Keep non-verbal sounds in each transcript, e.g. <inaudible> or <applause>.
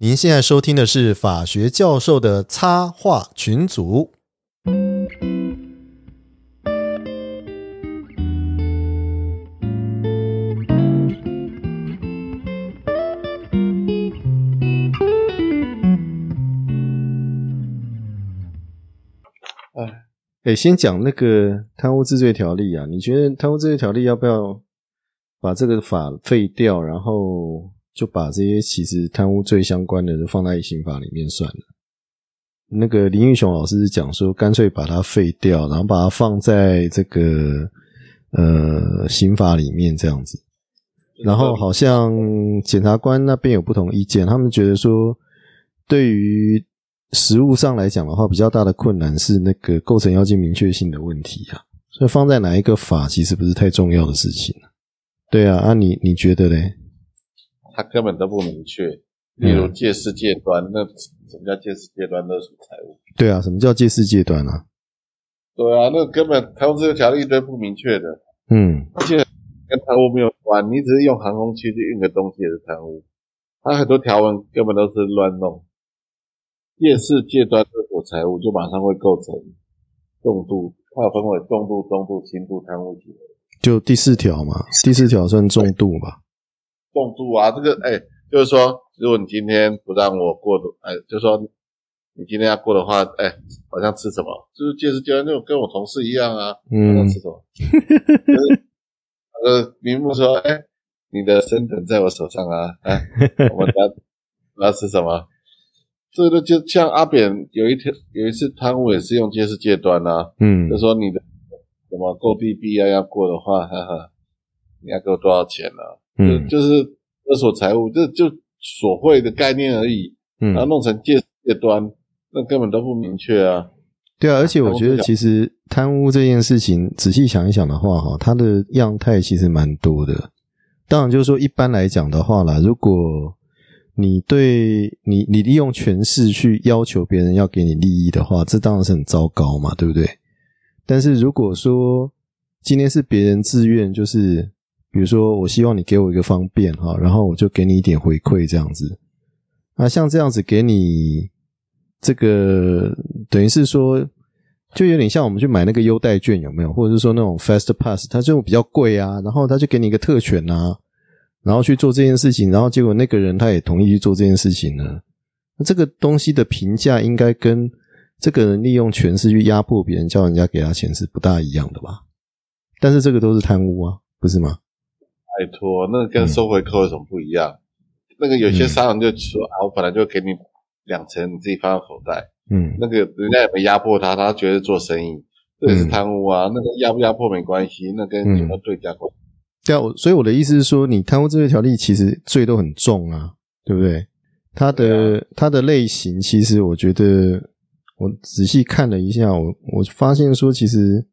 您现在收听的是法学教授的插画群组。哎，哎，先讲那个贪污治罪条例啊，你觉得贪污治罪条例要不要把这个法废掉，然后就把这些其实贪污罪相关的都放在刑法里面算了？那个林玉雄老师是讲说，干脆把它废掉，然后把它放在这个呃刑法里面这样子。然后好像检察官那边有不同意见，他们觉得说，对于实务上来讲的话，比较大的困难是那个构成要件明确性的问题啊。所以放在哪一个法，其实不是太重要的事情。对啊，啊你你觉得嘞？他根本都不明确。例如借势借端，那什么叫借势借端勒索财物？对啊，什么叫借势借端啊？对啊，那根本贪污这个条例都不明确的。嗯，而且跟贪污没有关，你只是用航空器去运个东西也是贪污。它很多条文根本都是乱弄。借势借端勒索财物，就马上会构成重度，它分为重度、中度、轻度贪污行为。就第四条嘛，第四条算重度吧？重度啊，这个哎，就是说，如果你今天不让我过的，哎，就是说你今天要过的话，哎，好像吃什么，就是借势借端那种，跟我同事一样啊，嗯。好像吃什么，就是呃，明目说，哎，你的生辰在我手上啊，哎，<laughs> 我们要我要吃什么？这个就像阿扁有一天有一次贪污也是用借势借端啊，嗯。就说你的什么购地币啊要过的话，哈哈，你要给我多少钱呢、嗯就就是勒索财物，这就索贿的概念而已，嗯然后嗯，弄成借借端，那根本都不明确啊。对啊，而且我觉得其实贪污这件事情，仔细想一想的话，哈，它的样态其实蛮多的。当然，就是说一般来讲的话啦，如果你对你你利用权势去要求别人要给你利益的话，这当然是很糟糕嘛，对不对？但是如果说今天是别人自愿，就是比如说我希望你给我一个方便哈，然后我就给你一点回馈这样子。那像这样子给你这个，等于是说，就有点像我们去买那个优待券有没有？或者是说那种 Fast Pass，它就比较贵啊，然后他就给你一个特权啊，然后去做这件事情，然后结果那个人他也同意去做这件事情呢。那这个东西的评价应该跟这个人利用权势去压迫别人，叫人家给他钱是不大一样的吧？但是这个都是贪污啊，不是吗？拜托，那个跟收回扣有什么不一样？那个有些商人就说啊，我本来就给你两成，你自己放到口袋。嗯那个人家也没压迫他，他觉得做生意，这也是贪污啊。那个压不压迫没关系，那跟有没有对价关系。对啊，所以我的意思是说，你贪污这些条例其实罪都很重啊，对不对？它的、它的类型，其实我觉得我仔细看了一下，我我发现说，其实嗯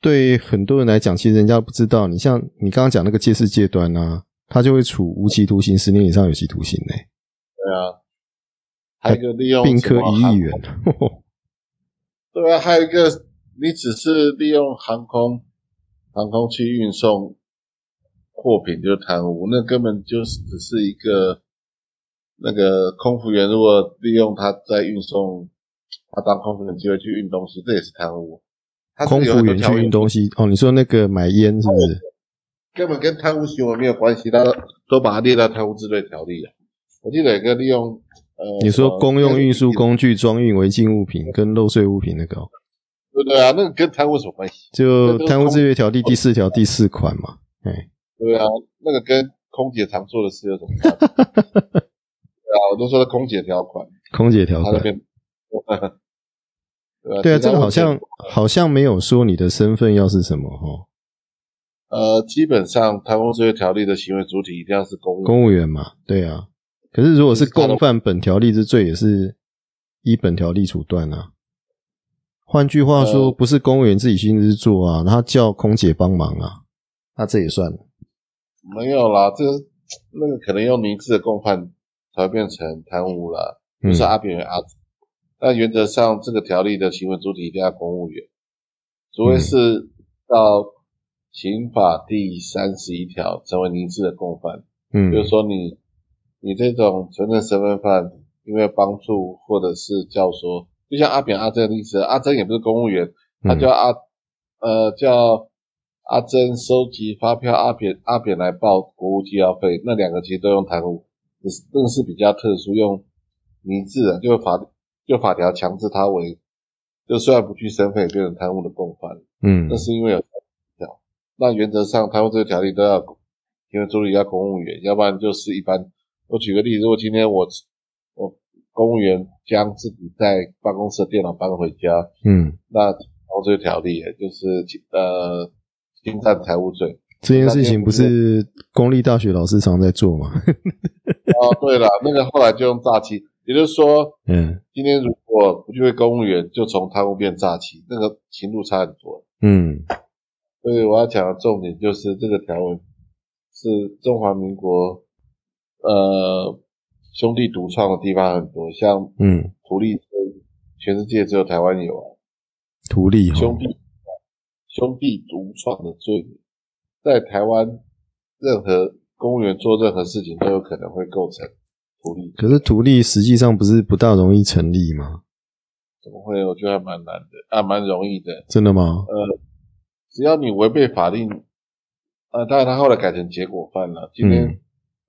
对很多人来讲，其实人家不知道。你像你刚刚讲那个借势借端啊，他就会处无期徒刑十年以上有期徒刑呢、对啊，还有一个利用并科什么一亿元。对啊，还有一个，你只是利用航空航空去运送货品就是贪污，那根本就是只是一个那个空服员如果利用他在运送，他当空服员机会去运东西，这也是贪污。空服员去运东西哦，你说那个买烟是不是？根本跟贪污行为没有关系，他都把它列到贪污治罪条例了。我记得有个利用呃，你说公用运输工，具装运违禁物品跟漏税物品那个、哦，对不对啊？那个跟贪污什么关系？就贪污治罪条例第四条第四款嘛，哎。对啊，那个跟空姐常做的事有什么差别？<laughs> 对啊，我都说空姐条款，空姐条款，对啊，对啊，这个好像好像没有说你的身份要是什么哈，呃，基本上贪污治罪条例的行为主体一定要是公务员公务员嘛，对啊。可是如果是共犯本条例之罪，也是依本条例处断啊。换句话说，呃不是公务员自己亲自做啊，他叫空姐帮忙啊，那这也算了。没有啦，这个那个可能用明智的共犯才会变成贪污啦，不嗯是阿扁与阿紫。但原则上，这个条例的行为主体一定要公务员，除非是到刑法第三十一条成为明智的共犯，嗯。比如说你你这种纯正身份犯，因为帮助或者是教唆，就像阿扁阿珍的例子，阿珍也不是公务员，他叫阿呃叫阿珍收集发票，阿扁阿扁来报国务机要费，那两个其实都用贪污，只是更是比较特殊，用明制的，就法就法条强制他为，就虽然不去身份，也变成贪污的共犯，嗯那是因为有条。那原则上贪污这个条例都要因为助理要公务员，要不然就是一般。我举个例子，如果今天我我公务员将自己在办公室的电脑搬回家，嗯，那贪污这个条例也就是呃侵占财务罪。这件事情不是公立大学老师常在做吗？<laughs> 哦，对了，那个后来就用诈欺，也就是说，嗯。今天如果不去为公务员，就从贪污变诈欺，那个刑度差很多。嗯。所以我要讲的重点就是这个条文是中华民国呃兄弟独创的地方很多，像嗯，图利罪，全世界只有台湾有啊，图利哈，兄弟兄弟独创的罪名，在台湾任何公务员做任何事情都有可能会构成图利，可是图利实际上不是不大容易成立吗？怎么会？我觉得还蛮难的，啊，蛮容易的。真的吗？呃，只要你违背法令，呃，当然他后来改成结果犯了。今天嗯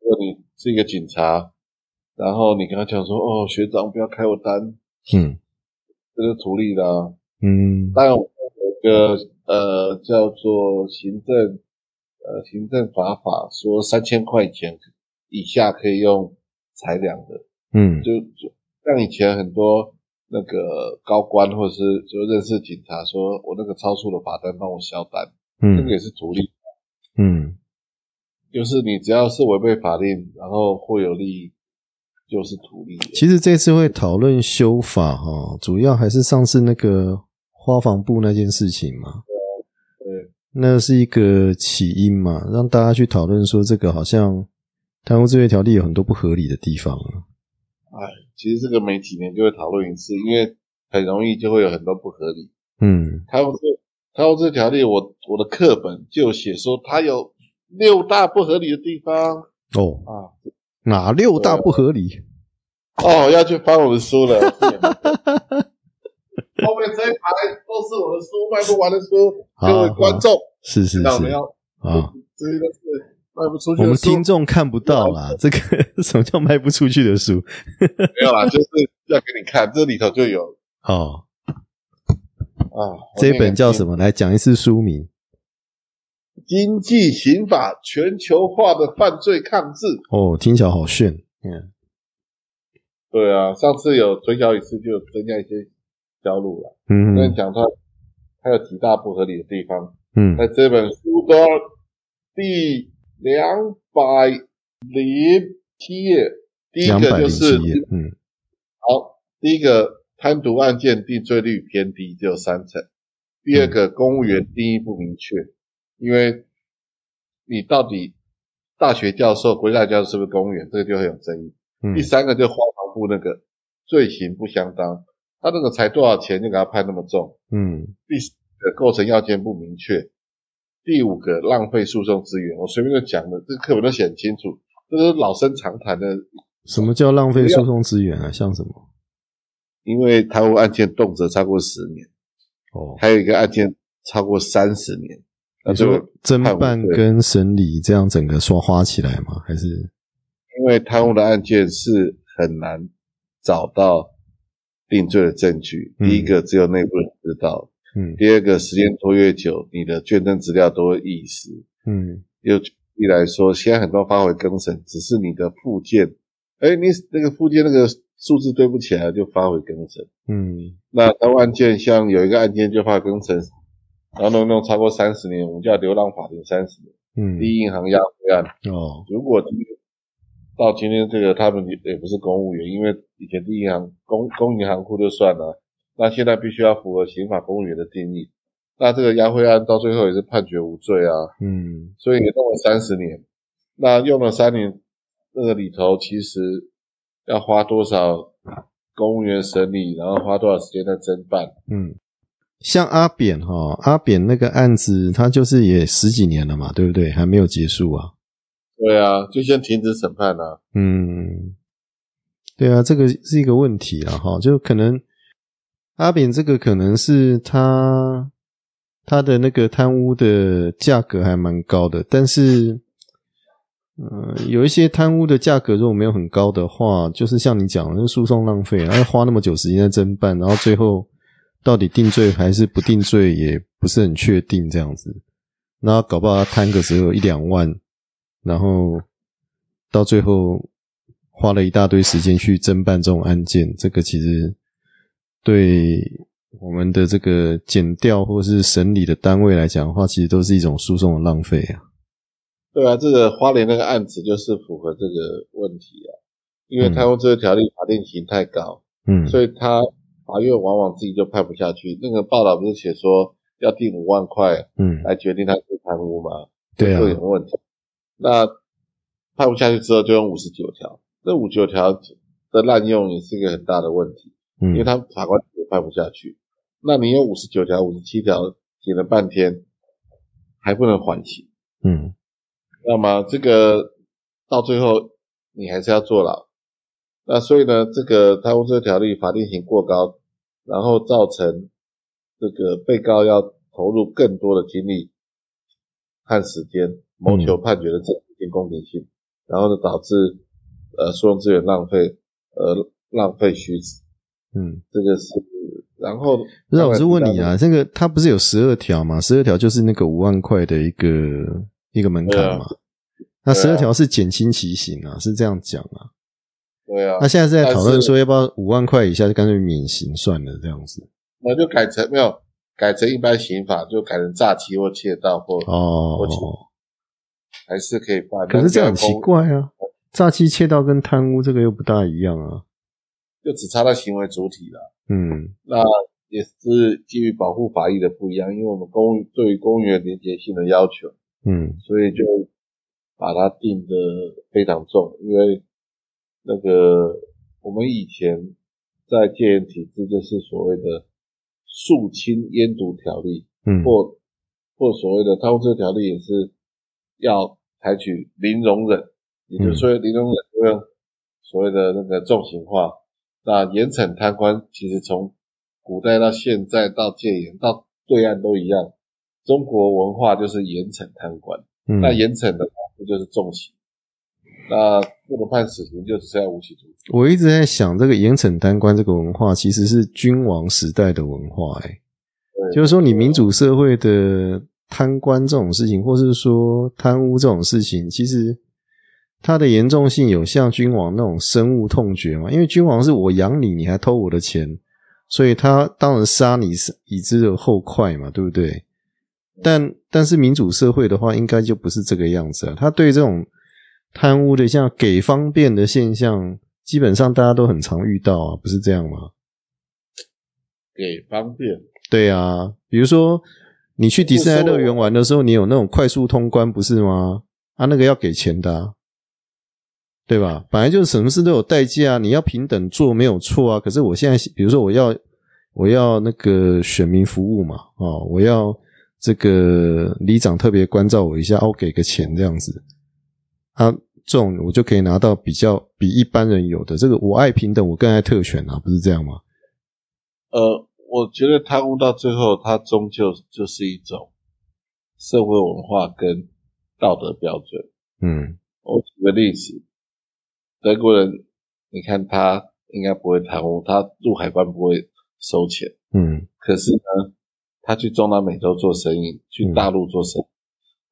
如果你是一个警察，然后你跟他讲说，哦，学长不要开我单，嗯这是图利的、啊。嗯当然，我有一个呃叫做行政呃行政法法说三千块钱以下可以用裁量的，嗯。就就像以前很多那个高官或者是就认识警察说，我那个超速的罚单帮我销单，嗯。这个也嗯是图利。嗯，就是你只要是违背法令，然后或有利益，就是图利。其实这次会讨论修法哈，主要还是上次那个花房部那件事情嘛，对，那是一个起因嘛，让大家去讨论说这个好像贪污治罪条例有很多不合理的地方啊。哎，其实这个每几年就会讨论一次，因为很容易就会有很多不合理。嗯贪污这贪污罪条例，我我的课本就有写说它有六大不合理的地方哦，啊。哪六大不合理？哦，要去翻我的书了。后面这一排都是我的书，卖不完的书，各位观众，是是是知道没有？啊，这些都是卖不出去我们。听众看不到啦，这个 <laughs> 什么叫卖不出去的书？<laughs> 没有啦，就是要给你看，这里头就有哦，啊。这本叫什么？么？来讲一次书名。经济刑法全球化的犯罪抗制。哦，听起来好炫。嗯对啊，上次有推销一次，就有增加一些销路了。嗯跟你讲出来，它有几大不合理的地方。嗯在这本书的第两百零七页，第一个就是。嗯好，第一个贪渎案件定罪率偏低，只有三成。第二个，公务员定义不明确，因为你到底大学教授、国家教授是不是公务员，这个就很有争议。嗯第三个就花房部那个罪行不相当，他那个才多少钱就给他判那么重。嗯第四个构成要件不明确，第五个浪费诉讼资源。我随便就讲了，这课本都写很清楚，这都是老生常谈的。什么叫浪费诉讼资源啊？像什么？因为贪污案件动辄超过十年，哦，还有一个案件超过三十年，那这个你说侦办跟审理这样整个刷花起来吗？还是因为贪污的案件是很难找到定罪的证据。嗯第一个只有内部人知道，嗯第二个时间拖越久，你的卷证资料都会遗失。嗯又举例来说，现在很多发回更审，只是你的附件，哎，你那个附件那个数字对不起来就发回更审。嗯那当案件像有一个案件就发更审，然后弄弄超过三十年，我们叫流浪法庭三十年。嗯第一银行押回案，哦如果今天到今天这个他们也也不是公务员，因为以前第一银行公公银行库就算了，那现在必须要符合刑法公务员的定义。那这个押回案到最后也是判决无罪啊，嗯所以也弄了三十年。那用了三年，那个里头其实要花多少公务员审理，然后花多少时间在侦办？嗯，像阿扁哈，阿扁那个案子，他就是也十几年了嘛，对不对？还没有结束啊。对啊，就先停止审判啊。嗯，对啊，这个是一个问题啊，哈，就可能阿扁这个可能是他他的那个贪污的价格还蛮高的，但是，呃，有一些贪污的价格如果没有很高的话，就是像你讲的，诉讼浪费，然后花那么久时间在侦办，然后最后到底定罪还是不定罪，也不是很确定，这样子，那搞不好他贪个只有一两万，然后到最后花了一大堆时间去侦办这种案件，这个其实对我们的这个减掉或是审理的单位来讲的话，其实都是一种诉讼的浪费啊。对啊，这个花莲那个案子就是符合这个问题啊，因为贪污这个条例法定刑太高，嗯，所以他法院往往自己就判不下去。那个报道不是写说要定五万块，嗯，来决定他是贪污吗？对啊这，有问题。那判不下去之后，就用五十九条。这五九条的滥用也是一个很大的问题，因为嗯，他法官也判不下去。那你有五十九条、五十七条写了半天，还不能缓刑，嗯，那么这个到最后你还是要坐牢。那所以呢，这个贪污罪条例法定刑过高，然后造成这个被告要投入更多的精力和时间，谋求判决的正公平性，然后呢导致呃诉讼资源浪费，呃浪费虚实，嗯。这个是。然后，不是，我是问你啊，这个它不是有十二条吗？十二条就是那个五万块的一个一个门槛嘛。那十二条是减轻其刑啊，是这样讲啊。对啊，那现在是在讨论说要不要五万块以下就干脆免刑算了这样子。那就改成没有改成一般刑法，就改成诈欺或窃盗或哦我，还是可以办。可是这样很奇怪啊，诈欺、窃盗跟贪污这个又不大一样啊。就只差到行为主体了。嗯那也是基于保护法益的不一样，因为我们公对于公务员廉洁性的要求，嗯所以就把它定的非常重。因为那个我们以前在戒严体制，就是所谓的肃清烟毒条例，嗯或或所谓的贪污治条例也是要采取零容忍，也就是说零容忍就用所谓的那个重刑化。那严惩贪官其实从古代到现在到戒严到对岸都一样，中国文化就是严惩贪官。嗯，那严惩的话，不就是重刑。那不能判死刑，就只剩下无期徒刑。我一直在想，这个严惩贪官这个文化其实是君王时代的文化、欸，对就是说，你民主社会的贪官这种事情，或是说贪污这种事情，其实它的严重性有像君王那种深恶痛绝嘛？因为君王是我养你，你还偷我的钱，所以他当然杀你是以之而后快嘛，对不对？但但是民主社会的话，应该就不是这个样子啊。他对这种贪污的像给方便的现象，基本上大家都很常遇到啊，不是这样吗？给方便，对啊，比如说你去迪士尼乐园玩的时候，你有那种快速通关，不是吗？啊，那个要给钱的、啊，对吧？本来就是什么事都有代价啊，你要平等做没有错啊。可是我现在，比如说我要我要那个选民服务嘛，哦，我要这个里长特别关照我一下，哦，给个钱这样子，啊，这种我就可以拿到比较比一般人有的这个，我爱平等，我更爱特权啊，不是这样吗？呃，我觉得贪污到最后，它终究就是一种社会文化跟道德标准。嗯我举个例子，德国人，你看他应该不会贪污，他入海关不会收钱，嗯。可是呢，他去中南美洲做生意，去大陆做生意，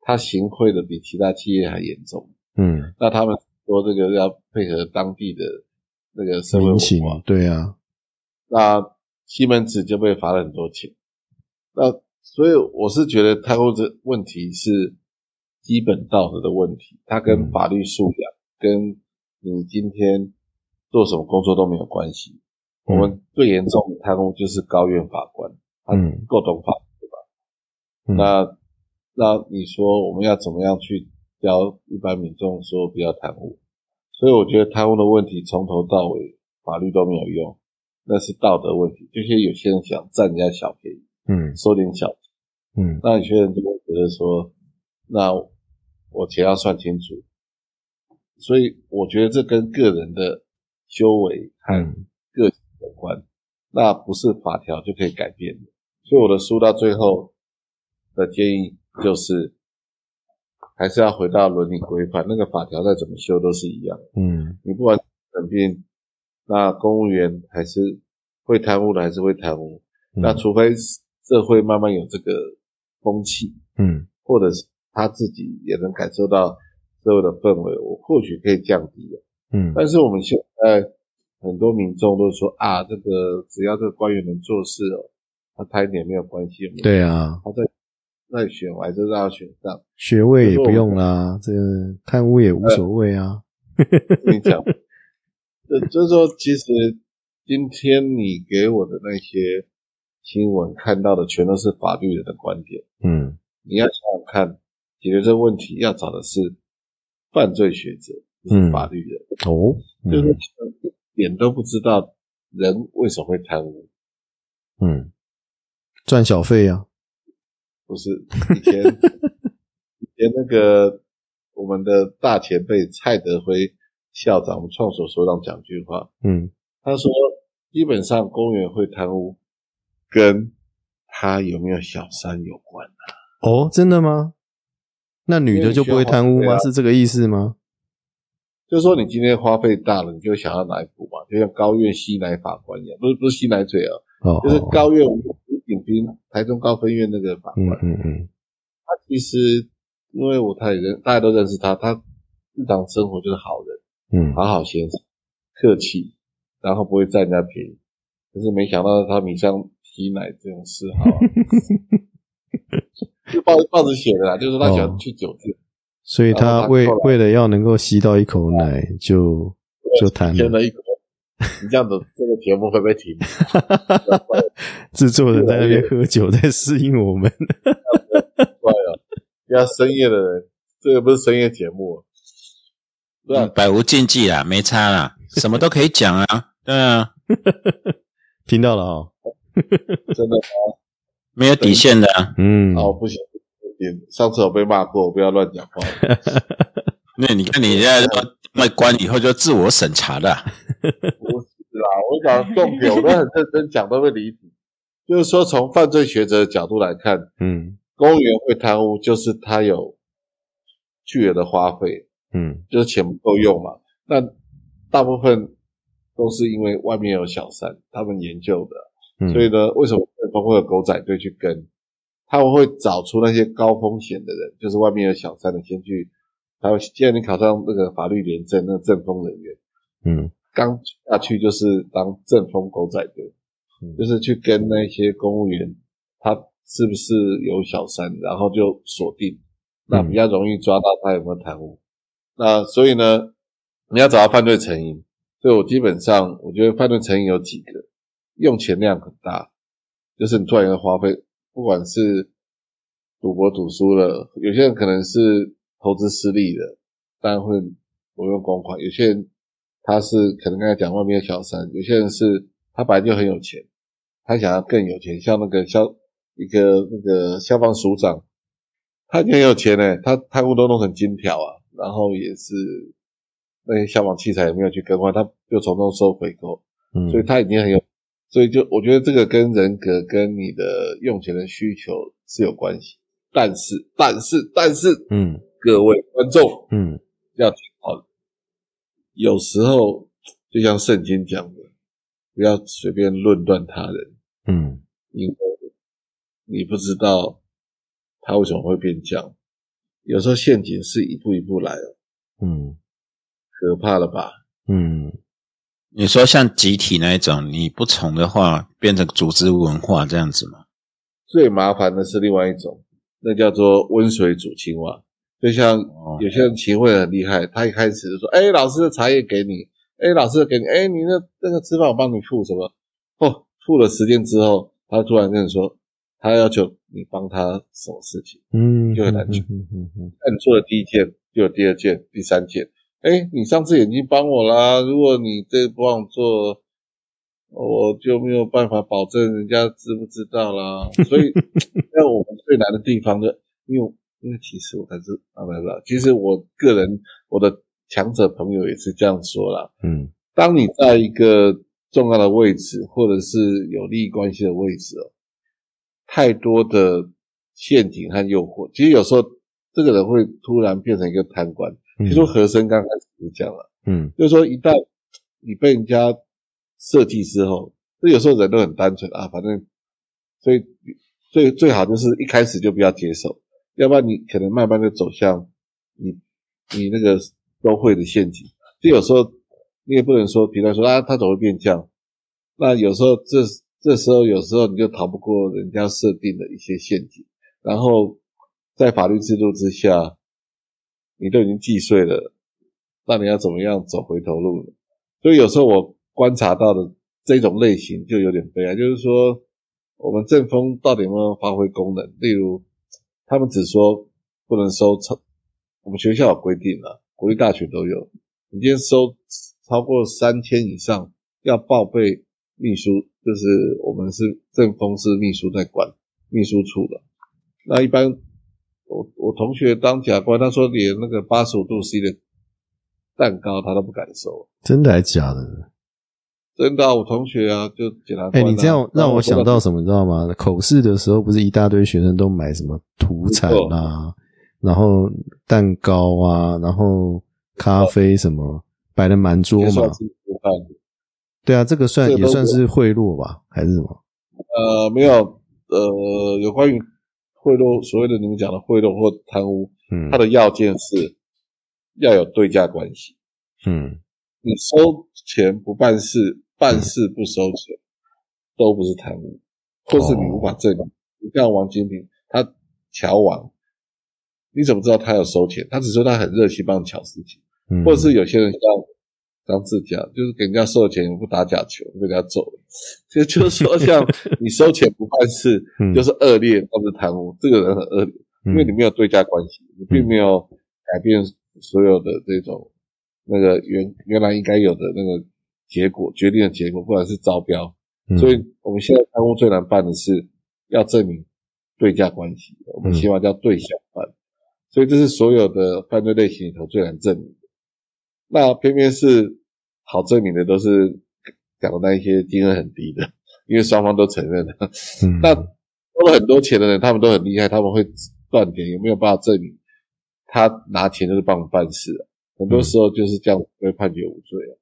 他行贿的比其他企业还严重。嗯，那他们说这个要配合当地的那个社会情化，对啊，那西门子就被罚了很多钱。那所以我是觉得贪污这问题是基本道德的问题，它跟嗯。法律素养、跟你今天做什么工作都没有关系。我们最严重的贪污就是高院法官，他嗯够懂法，对吧？嗯那那你说我们要怎么样去教一般民众说不要贪污？所以我觉得贪污的问题从头到尾法律都没有用，那是道德问题。就是有些人想占人家小便宜，嗯收点小钱，嗯那有些人就会觉得说，那我钱要算清楚，所以我觉得这跟个人的修为和嗯个性有关，那不是法条就可以改变的。所以我的书到最后的建议就是，还是要回到伦理规范，那个法条再怎么修都是一样。嗯你不管整病，那公务员还是会贪污的，还是会贪污。嗯那除非社会慢慢有这个风气，嗯或者是他自己也能感受到社会的氛围，我或许可以降低的。嗯但是我们现在很多民众都说啊，这个只要这个官员能做事哦，他贪一点没有关系。对啊，他在在选，我还是让他选上。学位也不用啦，这个贪污也无所谓啊。<laughs> 跟你讲，就 <laughs> 就是说，其实今天你给我的那些新闻看到的，全都是法律人的观点。嗯你要想想看，解决这个问题要找的是犯罪学者，嗯法律人。哦，就是嗯一点都不知道人为什么会贪污，嗯，赚小费啊。不是以前 <laughs> 以前那个我们的大前辈蔡德辉校长，我们创所所长讲句话，嗯他说基本上公务员会贪污跟他有没有小三有关。哦，真的吗？那女的就不会贪污吗？啊是这个意思吗？就是说，你今天花费大了，你就想要哪一补嘛？就像高院吸奶法官一样，不是不是吸奶嘴啊，哦，就是哦高院吴炳斌台中高分院那个法官，嗯嗯嗯他其实因为我他也认，大家都认识他，他日常生活就是好人，嗯好好先生，客气，然后不会占人家便宜。可是没想到他迷上吸奶这种嗜好、啊，<laughs> 就报报纸写的啦，就是他喜欢去酒店，所以他为为了要能够吸到一口奶，就就贪了。了一口。你这样子，这个节目会不会停？<laughs> 制作人在那边喝酒，在适应我们。怪了，要深夜的人，这个不是深夜节目，对啊嗯，百无禁忌啦，没差啦，<laughs> 什么都可以讲啊。对啊，听到了哦。<laughs> 真的。没有底线的啊。嗯，哦，不行，上次我被骂过，我不要乱讲话。<laughs> 那你看你现在说外关以后就自我审查的啊，不是啦，我讲重点，我都很认真讲，都会离题。就是说，从犯罪学者的角度来看，嗯公务员会贪污，就是他有巨额的花费，嗯就是钱不够用嘛。那大部分都是因为外面有小三，他们研究的。嗯，所以呢，为什么会有狗仔队去跟？他们会找出那些高风险的人，就是外面有小三的，先去。还有，既然你考上那个法律廉政，那个政风人员嗯刚下去就是当政风狗仔队，嗯就是去跟那些公务员，他是不是有小三，然后就锁定，那比较容易抓到他有没有贪污。那所以呢，你要找到犯罪成因，所以我基本上我觉得犯罪成因有几个，用钱量很大，就是你突然间花费，不管是赌博赌输了，有些人可能是投资失利的，当然会挪用公款；有些人他是可能刚才讲外面有小三，有些人是他本来就很有钱，他想要更有钱，像那个消一个那个消防署长，他已经很有钱呢，他贪污都弄成金条啊，然后也是那些消防器材也没有去更换，他就从中收回扣，嗯，所以他已经很有，所以就我觉得这个跟人格跟你的用钱的需求是有关系。但是，但是，但是，嗯各位观众嗯要听好了，有时候就像圣经讲的，不要随便论断他人，嗯因为你不知道他为什么会变这样。有时候陷阱是一步一步来哦，嗯可怕了吧？嗯你说像集体那一种，你不从的话，变成组织文化这样子吗？最麻烦的是另外一种，那叫做温水煮青蛙。就像哦有些人棋会很厉害，他一开始就说：“哎、老师的茶叶给你，哎、老师的给你，哎、你那那个吃饭我帮你付什么？”哦，付了时间之后，他突然跟你说，他要求你帮他什么事情？嗯，就很难去嗯嗯嗯那你做了第一件，就有第二件、第三件。哎，你上次已经帮我啦，如果你这不帮我做，我就没有办法保证人家知不知道啦。所以，<laughs> 那我们最难的地方就，因为因为其实我才是啊，不是不是，其实我个人我的强者朋友也是这样说啦。嗯当你在一个重要的位置，或者是有利益关系的位置哦，太多的陷阱和诱惑，其实有时候这个人会突然变成一个贪官。嗯其实和珅刚开始是这样了，嗯。就是说一旦你被人家设计之后，这有时候人都很单纯啊，反正所以最最好就是一开始就不要接受，要不然你可能慢慢的走向你你那个都会的陷阱。就有时候你也不能说，比方说啊，他总会变这样，那有时候这这时候有时候你就逃不过人家设定的一些陷阱，然后在法律制度之下，你都已经既遂了，那你要怎么样走回头路呢？所以有时候我观察到的这种类型就有点悲哀，就是说我们政风到底有没有发挥功能？例如，他们只说不能收超，我们学校有规定了，国立大学都有，你今天收超过三千以上，要报备秘书，就是我们是政风是秘书在管秘书处的。那一般我我同学当检察官，他说连那个八十五度 C 的蛋糕他都不敢收。真的还假的？真的啊、我同学啊，就检察哎、官、啊。你这样让我想到？什么，你知道吗？口试的时候不是一大堆学生都买什么土产啊，然后蛋糕啊，然后咖啡什么摆的满桌嘛对啊，这个算也算是贿赂吧，还是什么？呃，没有，呃，有关于贿赂，所谓的你们讲的贿赂或贪污，嗯它的要件是要有对价关系。嗯你收钱不办事，办事不收钱，都不是贪污，或是你无法证明。你像王金平，他乔王，你怎么知道他有收钱？他只说他很热心帮你巧事情，嗯，或者是有些人像张志佳，就是给人家收了钱不打假球，被人家揍了。其实就是说，像 <laughs> 你收钱不办事，嗯就是恶劣，或者贪污，这个人很恶劣，因为你没有对价关系，你并没有改变所有的这种那个原原来应该有的那个结果，决定的结果，不管是招标，嗯所以我们现在贪污最难办的是要证明对价关系，我们希望叫对象办，所以这是所有的犯罪类型里头最难证明的。那偏偏是好证明的都是讲的那一些金额很低的，因为双方都承认了。嗯那收了很多钱的人，他们都很厉害，他们会断点，有没有办法证明他拿钱就是帮我们办事啊？很多时候就是这样被判决无罪啊。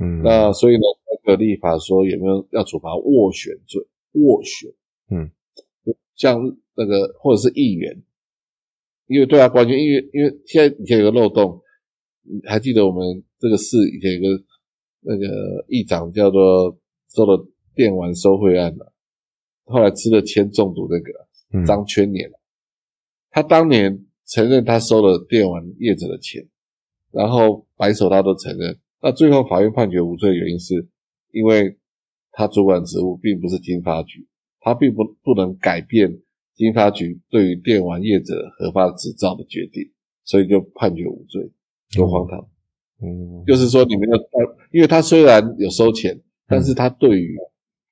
嗯那所以呢，那个立法说有没有要处罚斡旋罪？斡旋，嗯，像那个或者是议员，因为对啊关键，因为因为现在以前有个漏洞，你还记得我们这个市以前有个那个议长叫做收了电玩收贿案的，后来吃了铅中毒那个嗯。张圈年，他当年承认他收了电玩业者的钱，然后白手套都承认。那最后法院判决无罪的，原因是因为他主管职务并不是经发局，他并不不能改变经发局对于电玩业者合法执照的决定，所以就判决无罪，多荒唐！嗯就是说你没有，因为他虽然有收钱，但是他对于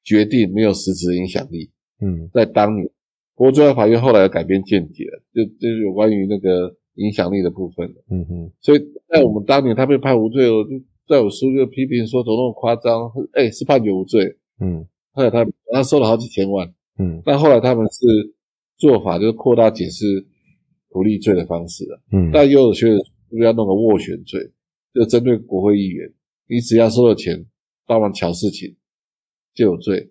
决定没有实质影响力。嗯在当年，不过最高法院后来有改变见解了，就就是有关于那个影响力的部分。嗯哼所以在我们当年他被判无罪，我就在我书就批评说怎么那么夸张？哎，是判决无罪，嗯后来他他收了好几千万，嗯但后来他们是做法就是扩大解释不利罪的方式了。嗯但又有些人是不是要弄个斡旋罪，就针对国会议员，你只要收了钱帮忙瞧事情就有罪，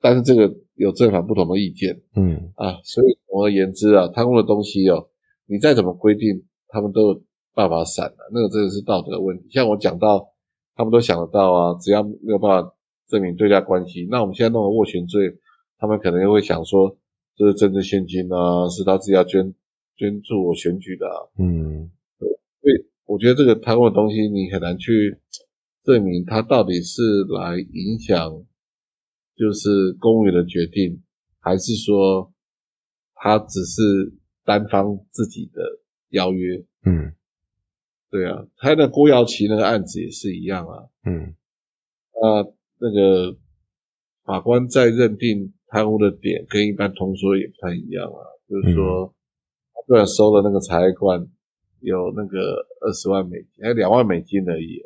但是这个有正反不同的意见。嗯啊，所以总而言之啊，贪污的东西哦，你再怎么规定，他们都有办法闪的、那个真的是道德问题。像我讲到，他们都想得到啊，只要没有办法证明对价关系，那我们现在弄个斡旋罪，他们可能又会想说，这是政治现金啊，是他自己要捐捐助我选举的啊。嗯我觉得这个贪污的东西，你很难去证明它到底是来影响，就是公务员的决定，还是说他只是单方自己的邀约？嗯对啊，还有那郭耀奇那个案子也是一样啊。嗯啊那个法官在认定贪污的点跟一般通说也不太一样啊，就是说，他虽然收了那个财罐，有那个二十万美金，还有两万美金而已，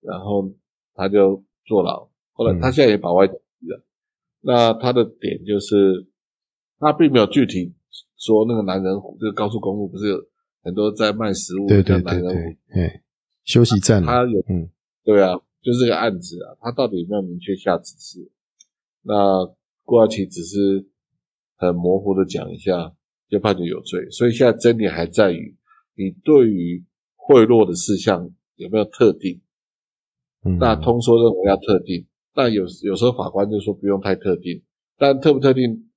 然后他就坐牢。后来他现在也保外了，那他的点就是他并没有具体说那个男人这个高速公路不是有很多在卖食物对对对对，哎，休息站，他有嗯，对啊，就是这个案子啊，他到底有没有明确下指示？那郭耀奇只是很模糊的讲一下，就判决有罪。所以现在真理还在于你对于贿赂的事项有没有特定？那通说认为要特定，但有有时候法官就说不用太特定。但特不特定，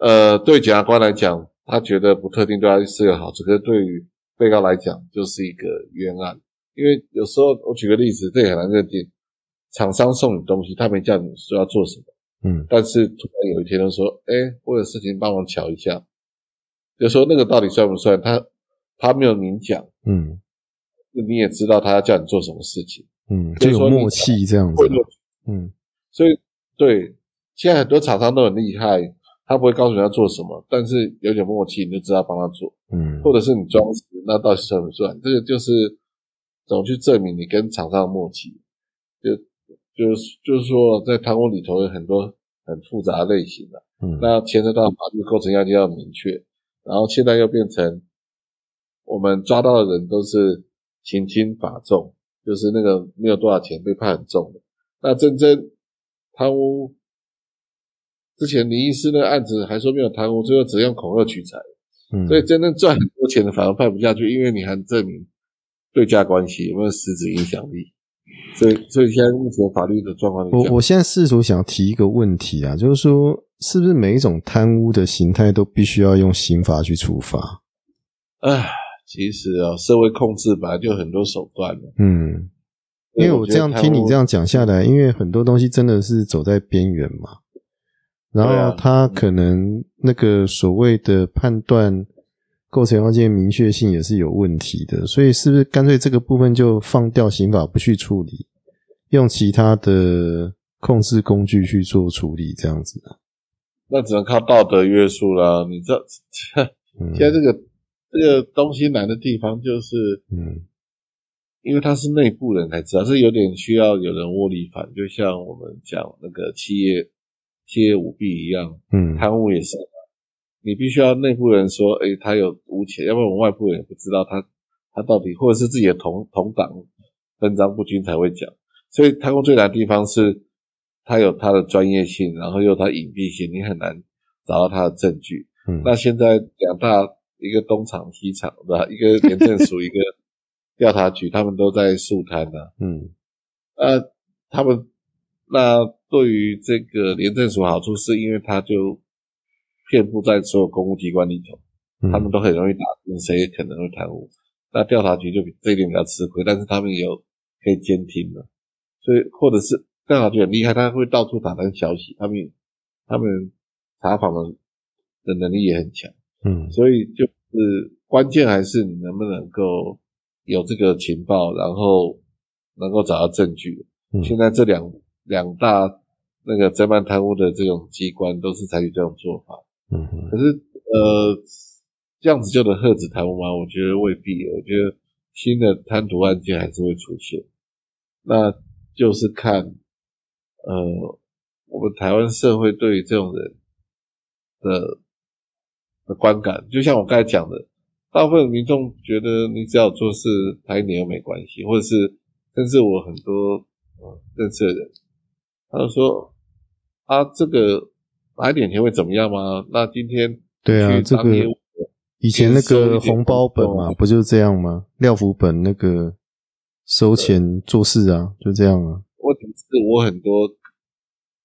呃，对检察官来讲，他觉得不特定对他是个好处，可是对于被告来讲就是一个冤案。因为有时候我举个例子，这也很难认定。厂商送你东西，他没叫你说要做什么，嗯，但是突然有一天他说：“哎，我有事情帮忙瞧一下。”就说那个到底算不算？他他没有明讲，嗯，你也知道他要叫你做什么事情，嗯，就有默契这样子，嗯，所以对，现在很多厂商都很厉害，他不会告诉你要做什么，但是有点默契，你就知道帮他做，嗯，或者是你装死，那到底算不算？这个就是怎么去证明你跟厂商的默契，就。就是就是说，在贪污里头有很多很复杂类型的，嗯，那牵涉到法律构成要件要明确，然后现在又变成我们抓到的人都是刑轻法重，就是那个没有多少钱被判很重的。那真正贪污之前，林医师那个案子还说没有贪污，最后只用恐吓取财，嗯，所以真正赚很多钱的反而判不下去，因为你还证明对价关系有没有实质影响力。所以，所以现在目前法律的状况，我我现在试图想提一个问题啊，就是说，是不是每一种贪污的形态都必须要用刑法去处罚？唉，其实啊，社会控制本来就很多手段了。嗯，因为我这样听你这样讲下来，因为很多东西真的是走在边缘嘛，然后他可能那个所谓的判断。构成要件明确性也是有问题的，所以是不是干脆这个部分就放掉刑法不去处理，用其他的控制工具去做处理，这样子？那只能靠道德约束了。你知道，<laughs> 现在这个这个东西难的地方就是，嗯，因为他是内部人才知道，是有点需要有人窝里反，就像我们讲那个企业企业舞弊一样，嗯，贪污也是。你必须要内部人说，哎，他有污钱，要不然我们外部人也不知道他他到底，或者是自己的同同党分赃不均才会讲。所以贪污最难的地方是，他有他的专业性，然后又他隐蔽性，你很难找到他的证据。嗯，那现在两大一个东厂西厂对吧？<laughs> 一个廉政署，一个调查局，他们都在肃贪呢。嗯，呃，他们那对于这个廉政署好处是因为他就。遍布在所有公务机关里头，他们都很容易打听谁可能会贪污。那调查局就比这一点比较吃亏，但是他们有可以监听的，所以或者是调查局很厉害，他会到处打探消息，他们他们查访的的能力也很强。嗯，所以就是关键还是你能不能够有这个情报，然后能够找到证据。现在这两两大那个侦办贪污的这种机关都是采取这种做法。嗯，可是呃，这样子就能遏止贪污吗？我觉得未必。我觉得新的贪渎案件还是会出现，那就是看呃，我们台湾社会对于这种人的的观感。就像我刚才讲的，大部分民众觉得你只要做事抬一点又没关系，或者是甚至我很多认识的人，他就说啊，这个。拿点钱会怎么样吗？那今天对啊，这个以前那个红包本嘛，不就是这样吗？廖福本那个收钱做事啊，就这样啊。问题是我很多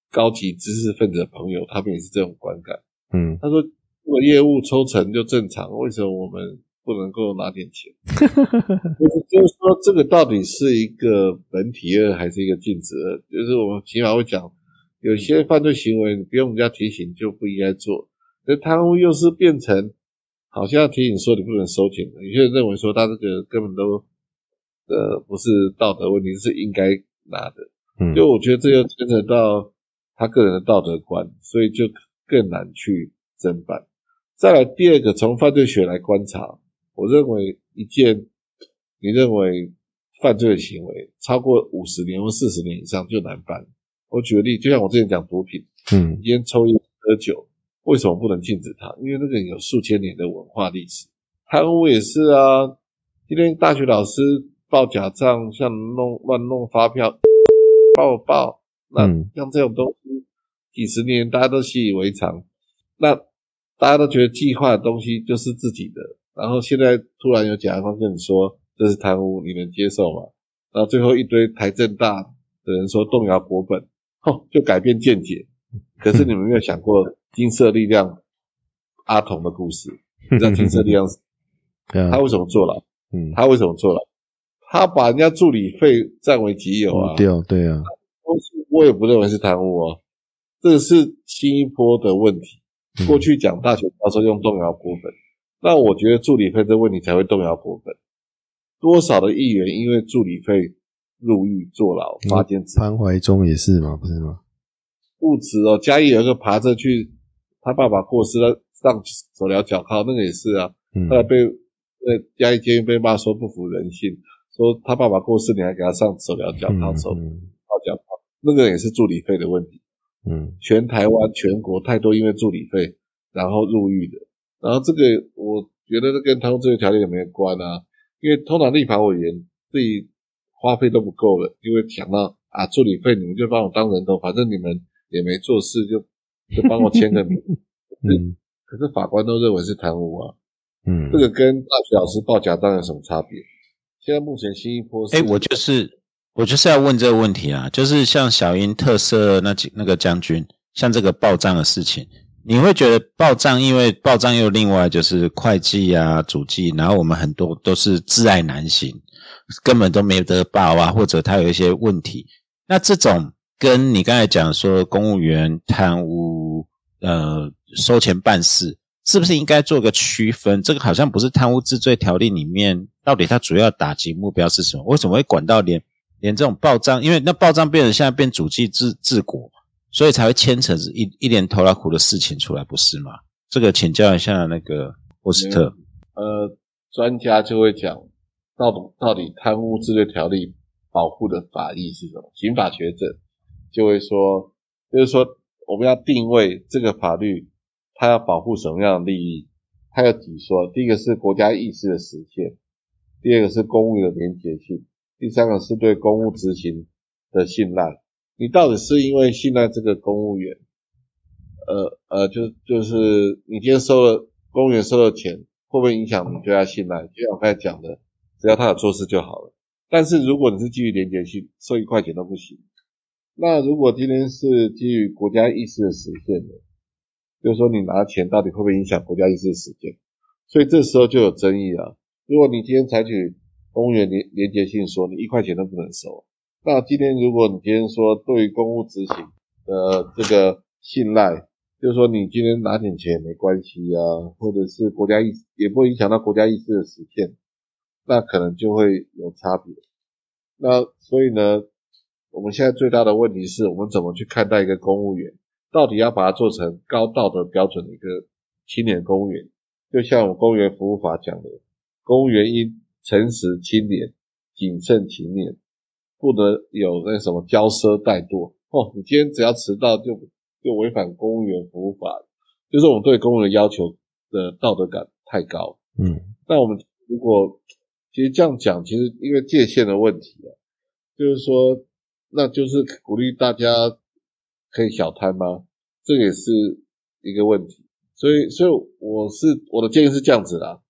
高级知识分子的朋友，他们也是这种观感。嗯，他说，如果业务抽成就正常，为什么我们不能够拿点钱？<laughs> 就是说，这个到底是一个本体恶还是一个禁止恶？就是我们起码会讲。有些犯罪行为，你不用人家提醒就不应该做。那贪污又是变成好像要提醒说你不能收钱的。有些人认为说他这个根本都呃不是道德问题，是应该拿的。嗯，就我觉得这又牵扯到他个人的道德观，所以就更难去侦办。再来第二个，从犯罪学来观察，我认为一件你认为犯罪的行为超过五十年或四十年以上就难办。我举个例，就像我之前讲毒品，嗯烟、抽烟、喝酒，为什么不能禁止它？因为那个有数千年的文化历史。贪污也是啊，今天大学老师报假账，像弄乱弄发票，报报，那嗯像这种东西，几十年大家都习以为常，那大家都觉得计划的东西就是自己的，然后现在突然有检察官跟你说这是贪污，你能接受吗？然后最后一堆台政大的人说动摇国本，吼，就改变见解。可是你们没有想过 <laughs> 金色力量阿童的故事？你知道金色力量 <laughs> 对啊他，为什么坐牢？嗯，他为什么坐牢？他把人家助理费占为己有啊！掉，对啊，我也不认为是贪污哦，这个是新一波的问题。嗯过去讲大学教授用动摇国本，那我觉得助理费这问题才会动摇国本。多少的议员因为助理费入狱坐牢、发监执潘怀忠也是嘛，不是吗？不止哦，嘉义有一个爬着去，他爸爸过世了，上手镣脚铐，那个也是啊。嗯后来被呃嘉义监狱被骂说不服人性，说他爸爸过世你还给他上手镣脚铐、手铐嗯脚铐，那个也是助理费的问题。嗯。全台湾、全国太多因为助理费然后入狱的，然后这个我觉得这跟贪污治罪条例也没有关啊，因为通常立法委员自己花费都不够了，因为想到啊助理费你们就帮我当人头，反正你们也没做事，就就帮我签个名。<laughs> 嗯。可是法官都认为是贪污啊，嗯，这个跟大学老师报假账有什么差别？现在目前新一波是，哎，我就是我就是要问这个问题啊，就是像小英特赦那几那个将军，像这个报账的事情，你会觉得报账，因为报账又另外就是会计啊、主计，然后我们很多都是自爱难行，根本都没得报啊，或者他有一些问题，那这种跟你刚才讲说公务员贪污，呃，收钱办事，是不是应该做个区分？这个好像不是贪污治罪条例里面，到底它主要打击目标是什么？为什么会管到连连这种报账？因为那报账变成现在变主计治治国，所以才会牵扯一一连头拉苦的事情出来，不是吗？这个请教一下那个沃斯特。呃，专家就会讲，到底到底贪污治罪条例保护的法益是什么？刑法学者就会说，就是说我们要定位这个法律，它要保护什么样的利益？它有几说？第一个是国家意识的实现，第二个是公务的廉洁性，第三个是对公务执行的信赖。你到底是因为信赖这个公务员，呃呃，就就是你今天收了公务员收了钱，会不会影响你对他信赖？就像我刚才讲的，只要他有做事就好了。但是如果你是基于廉洁性，收一块钱都不行。那如果今天是基于国家意识的实现的，就是说你拿钱到底会不会影响国家意识的实现？所以这时候就有争议了。如果你今天采取公务员廉廉洁性说，你一块钱都不能收。那今天如果你今天说对于公务执行的这个信赖，就是说你今天拿点钱也没关系啊，或者是国家意识也不会影响到国家意识的实现，那可能就会有差别。那所以呢，我们现在最大的问题是我们怎么去看待一个公务员，到底要把它做成高道德标准的一个青年公务员？就像我们公务员服务法讲的，公务员应诚实、清廉、谨慎、勤勉，不得有那什么骄奢怠惰。哦，你今天只要迟到就就违反公务员服务法，就是我们对公务员要求的道德感太高。嗯那我们如果其实这样讲，其实因为界限的问题啊，就是说，那就是鼓励大家可以小贪吗？这也是一个问题。所以，所以我是我的建议是这样子啦，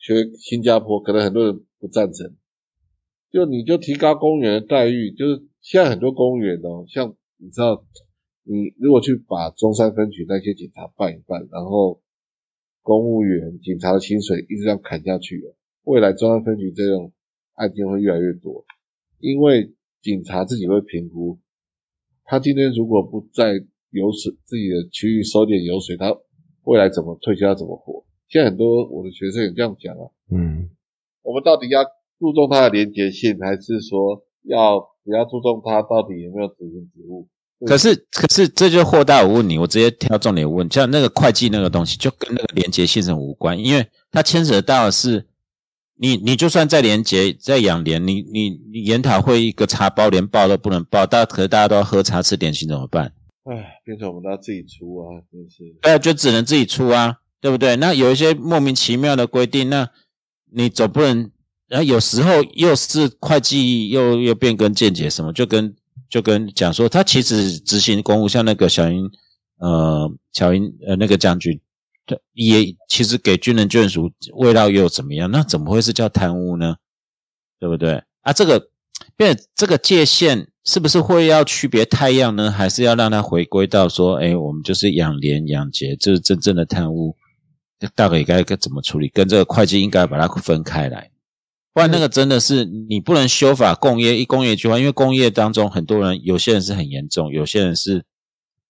学新加坡，可能很多人不赞成，就你就提高公务员的待遇，就是现在很多公务员哦，像你知道，你如果去把中山分局那些警察办一办，然后公务员、警察的薪水一直这样砍下去哦，未来中山分局这种案件会越来越多，因为警察自己会评估，他今天如果不在油水自己的区域收点油水，他未来怎么退休要怎么活？现在很多我的学生也这样讲啊，嗯我们到底要注重它的连结性，还是说要比较注重它到底有没有执行职务？可是，可是这就货大。我问你，我直接挑重点问，像那个会计那个东西，就跟那个连结性是无关，因为它牵扯到的是你你就算在连结在养廉，你你你研讨会一个茶包连报都不能报，大可是大家都要喝茶吃点心怎么办？唉，变成我们都要自己出啊，真是。呃，就只能自己出啊，对不对？那有一些莫名其妙的规定，那你总不能，然后有时候又是会计又又变更见解什么，就跟就跟讲说，他其实执行公务，像那个小英，呃，小英呃那个将军，也其实给军人眷属味道又怎么样？那怎么会是叫贪污呢？对不对？啊，这个变这个界限。是不是会要区别太阳呢？还是要让它回归到说，哎，我们就是养廉养节，这是真正的贪污，大概该该怎么处理？跟这个会计应该把它分开来，不然那个真的是你不能修法工业一工业一句话，因为工业当中很多人，有些人是很严重，有些人是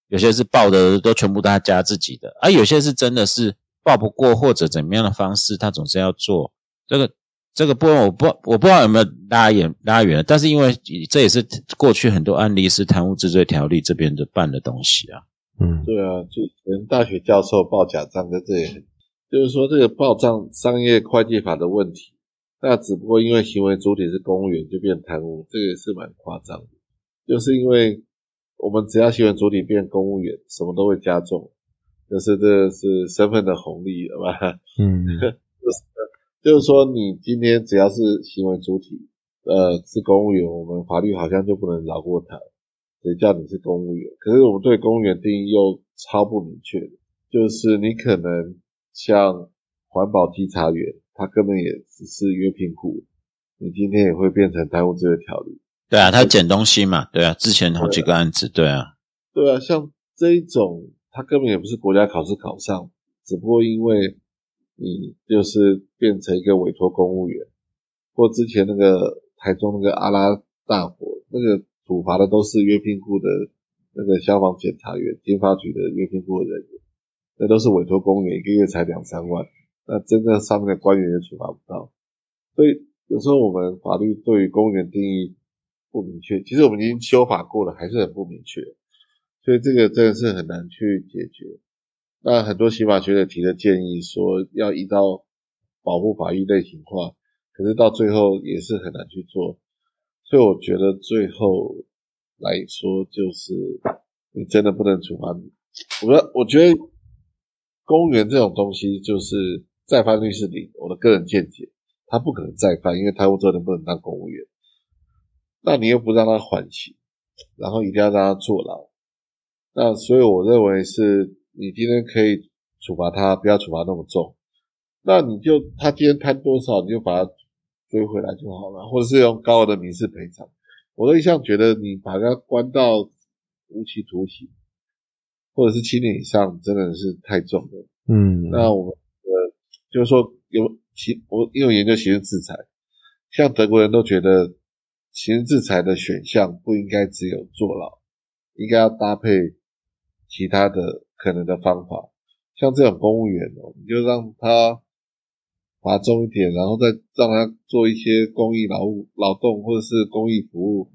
有些是报的都全部他加自己的，而有些是真的是报不过或者怎么样的方式，他总是要做这个。这个部分我不我不知道有没有拉远拉远了，但是因为这也是过去很多案例是贪污治罪条例这边的办的东西啊。嗯，对啊，就连大学教授报假账在这里，就是说这个报账商业会计法的问题，那只不过因为行为主体是公务员就变贪污，这个是蛮夸张的。就是因为我们只要行为主体变公务员，什么都会加重，就是这是身份的红利了吧？嗯。<laughs> 就是说，你今天只要是行为主体，呃，是公务员，我们法律好像就不能饶过他，谁叫你是公务员？可是我们对公务员定义又超不明确的，就是你可能像环保稽查员，他根本也只是约聘雇，你今天也会变成贪污这个条例。对啊，他捡东西嘛，对啊，之前好几个案子，对啊，对啊，像这一种，他根本也不是国家考试考上，只不过因为。你就是变成一个委托公务员，或之前那个台中那个阿拉大火，那个处罚的都是约聘雇的那个消防检查员、经发局的约聘雇的人员，那都是委托公务员，一个月才两三万，那真正上面的官员也处罚不到。所以有时候我们法律对于公务员定义不明确，其实我们已经修法过了，还是很不明确，所以这个真的是很难去解决。那很多刑法学者提的建议说要移到保护法益类型化，可是到最后也是很难去做，所以我觉得最后来说就是你真的不能处罚。我我觉得公务员这种东西就是再犯率是零，我的个人见解，他不可能再犯，因为贪污罪人不能当公务员。那你又不让他缓刑，然后一定要让他坐牢，那所以我认为是。你今天可以处罚他，不要处罚那么重。那你就他今天贪多少，你就把他追回来就好了，或者是用高额的民事赔偿。我都一向觉得，你把他关到无期徒刑，或者是七年以上，真的是太重了。嗯，那我们呃，就是说有其，我因为研究刑事制裁，像德国人都觉得刑事制裁的选项不应该只有坐牢，应该要搭配其他的。可能的方法，像这种公务员哦，你就让他罚重一点，然后再让他做一些公益劳务、劳动或者是公益服务，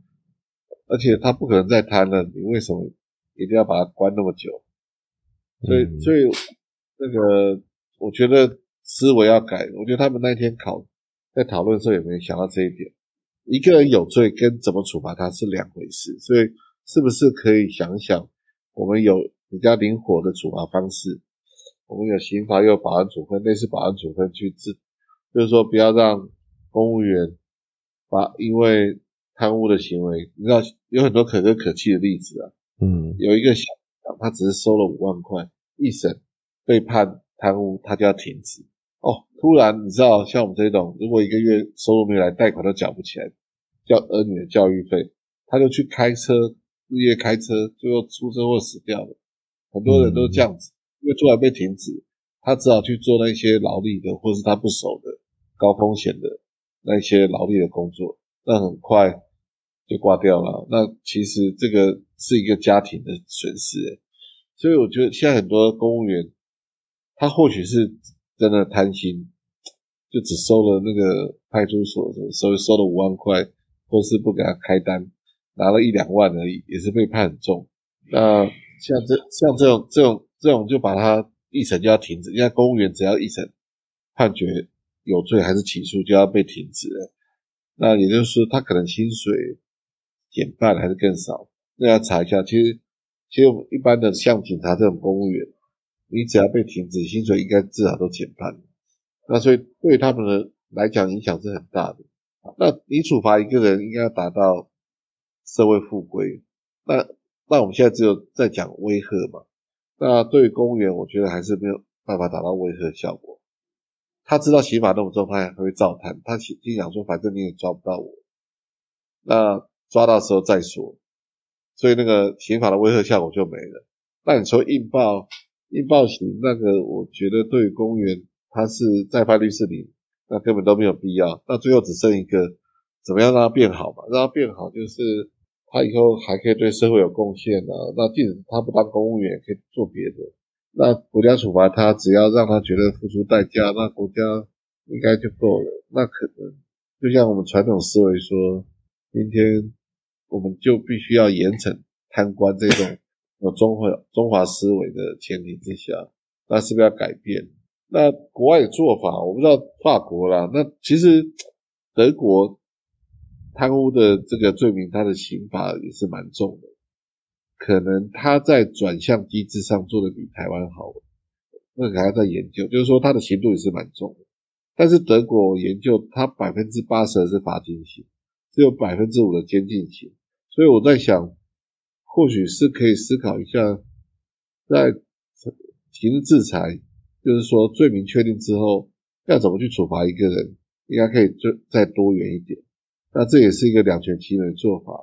而且他不可能再贪了，你为什么一定要把他关那么久？所以，所以那个我觉得思维要改。我觉得他们那天考在讨论的时候也没想到这一点。一个人有罪跟怎么处罚他是两回事，所以是不是可以想想，我们有。比较灵活的处罚方式，我们有刑法，又有保安处分，类似保安处分去治，就是说不要让公务员把因为贪污的行为，你知道有很多可歌可泣的例子啊。嗯，有一个小他只是收了五万块，一审被判贪污，他就要停职。哦，突然你知道像我们这种，如果一个月收入没有来，贷款都缴不起来，交儿女的教育费，他就去开车，日夜开车，最后出车祸死掉了。很多人都这样子，因为突然被停止，他只好去做那些劳力的，或是他不熟的高风险的那些劳力的工作，但很快就挂掉了。那其实这个是一个家庭的损失，所以我觉得现在很多公务员，他或许是真的贪心，就只收了那个派出所的收收了五万块，或是不给他开单，拿了一两万而已，也是被判很重。那。像这像这种这种这种，就把他一审就要停止。因为公务员只要一审判决有罪还是起诉就要被停职了。那也就是说，他可能薪水减半还是更少，那要查一下。其实，其实我们一般的像警察这种公务员，你只要被停职，薪水应该至少都减半。那所以对他们的来讲影响是很大的。那你处罚一个人，应该要达到社会复归。那那我们现在只有在讲威吓嘛？那对公务员，我觉得还是没有办法达到威吓效果。他知道刑法那么重，他还会照贪。他心想说，反正你也抓不到我，那抓到时候再说。所以那个刑法的威吓效果就没了。那你说硬报硬报刑，那个我觉得对公务员，他是再犯率是零，那根本都没有必要。那最后只剩一个，怎么样让他变好嘛？让他变好，就是他以后还可以对社会有贡献啊。那即使他不当公务员，也可以做别的。那国家处罚他，只要让他觉得付出代价，那国家应该就够了。那可能就像我们传统思维说，今天我们就必须要严惩贪官这种有 <laughs> 中华中华思维的前提之下，那是不是要改变？那国外的做法，我不知道法国啦。那其实德国贪污的这个罪名，它的刑罚也是蛮重的。可能他在转向机制上做的比台湾好，那还要再研究。就是说，他的刑度也是蛮重的。但是德国研究，他百分之八十是罚金刑，只有百分之五的监禁刑。所以我在想，或许是可以思考一下，在刑事制裁，就是说罪名确定之后，要怎么去处罚一个人，应该可以再再多元一点。那这也是一个两全其美的做法。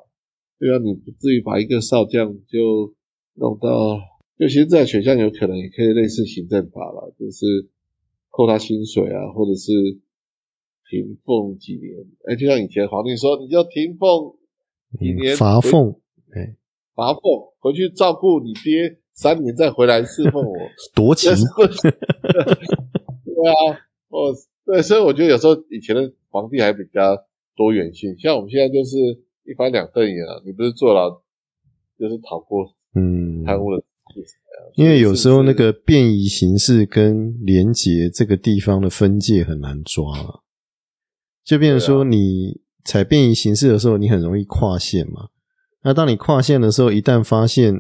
对啊，你不至于把一个少将就弄到，就现在选项有可能也可以类似行政法了，就是扣他薪水啊，或者是停俸几年。哎，就像以前皇帝说，你就停俸几年，罚俸，哎，罚俸，回去照顾你爹三年，再回来侍奉我，<laughs> 夺情。对啊，哦，对，所以我觉得有时候以前的皇帝还比较多元性，像我们现在就是。一翻两瞪眼啊！你不是坐牢，就是逃过嗯贪污了。因为有时候那个便宜形式跟廉洁这个地方的分界很难抓，就变成说你采便宜形式的时候，你很容易跨线嘛。那当你跨线的时候，一旦发现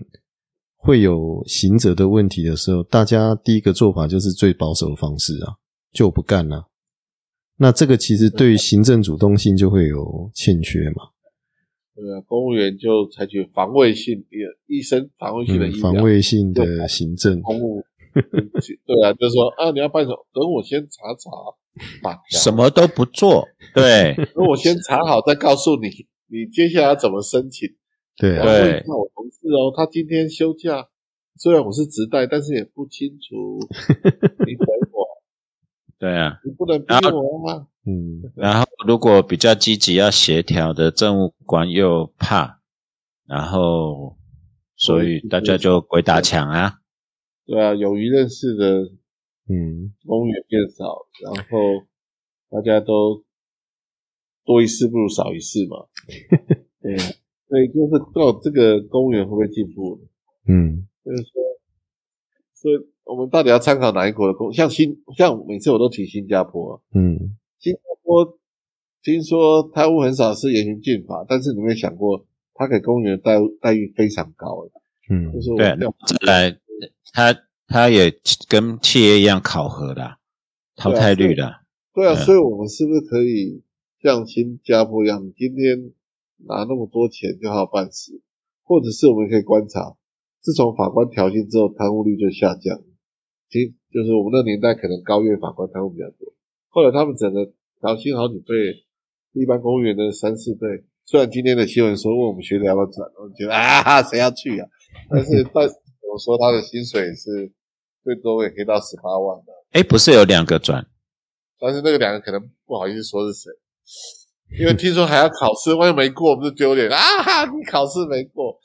会有行者的问题的时候，大家第一个做法就是最保守的方式啊，就不干了。那这个其实对于行政主动性就会有欠缺嘛。对啊，公务员就采取防卫性，医生防卫性的防卫性的行政公务。对啊，就是说啊，你要办什么？等我先查查，什么都不做。<laughs> 对，那我先查好再告诉你，你接下来要怎么申请？对，对。那我同事哦，他今天休假，虽然我是直带，但是也不清楚。<laughs> 你等我。对啊，你不能逼我啊。嗯，然后如果比较积极要协调的政务官又怕，然后所以大家就鬼打墙啊。对啊，有余认识的，嗯，公务员变少，然后大家都多一事不如少一事嘛。<laughs> 对，所以就是到这个公务员会不会进步？嗯，就是说，所以我们到底要参考哪一国的公？像新，像每次我都提新加坡，嗯。新加坡听说贪污很少，是严刑峻法，但是你有没有想过，他给公务员待待遇非常高嗯，就是对，来他他也跟企业一样考核的淘汰率的。对啊，所以我们是不是可以像新加坡一样，今天拿那么多钱就好办事，或者是我们可以观察，自从法官调薪之后，贪污率就下降。其实就是我们那年代可能高院法官贪污比较多。后来他们整个调薪好几倍，一般公务员的三四倍。虽然今天的新闻说问我们学的要不要转，我觉得啊，谁要去啊？但是但我说他的薪水是最多也可以到十八万的。哎，不是有两个转，但是那个两个可能不好意思说是谁，因为听说还要考试，万一没过不是丢脸啊？哈 <laughs> 你考试没过，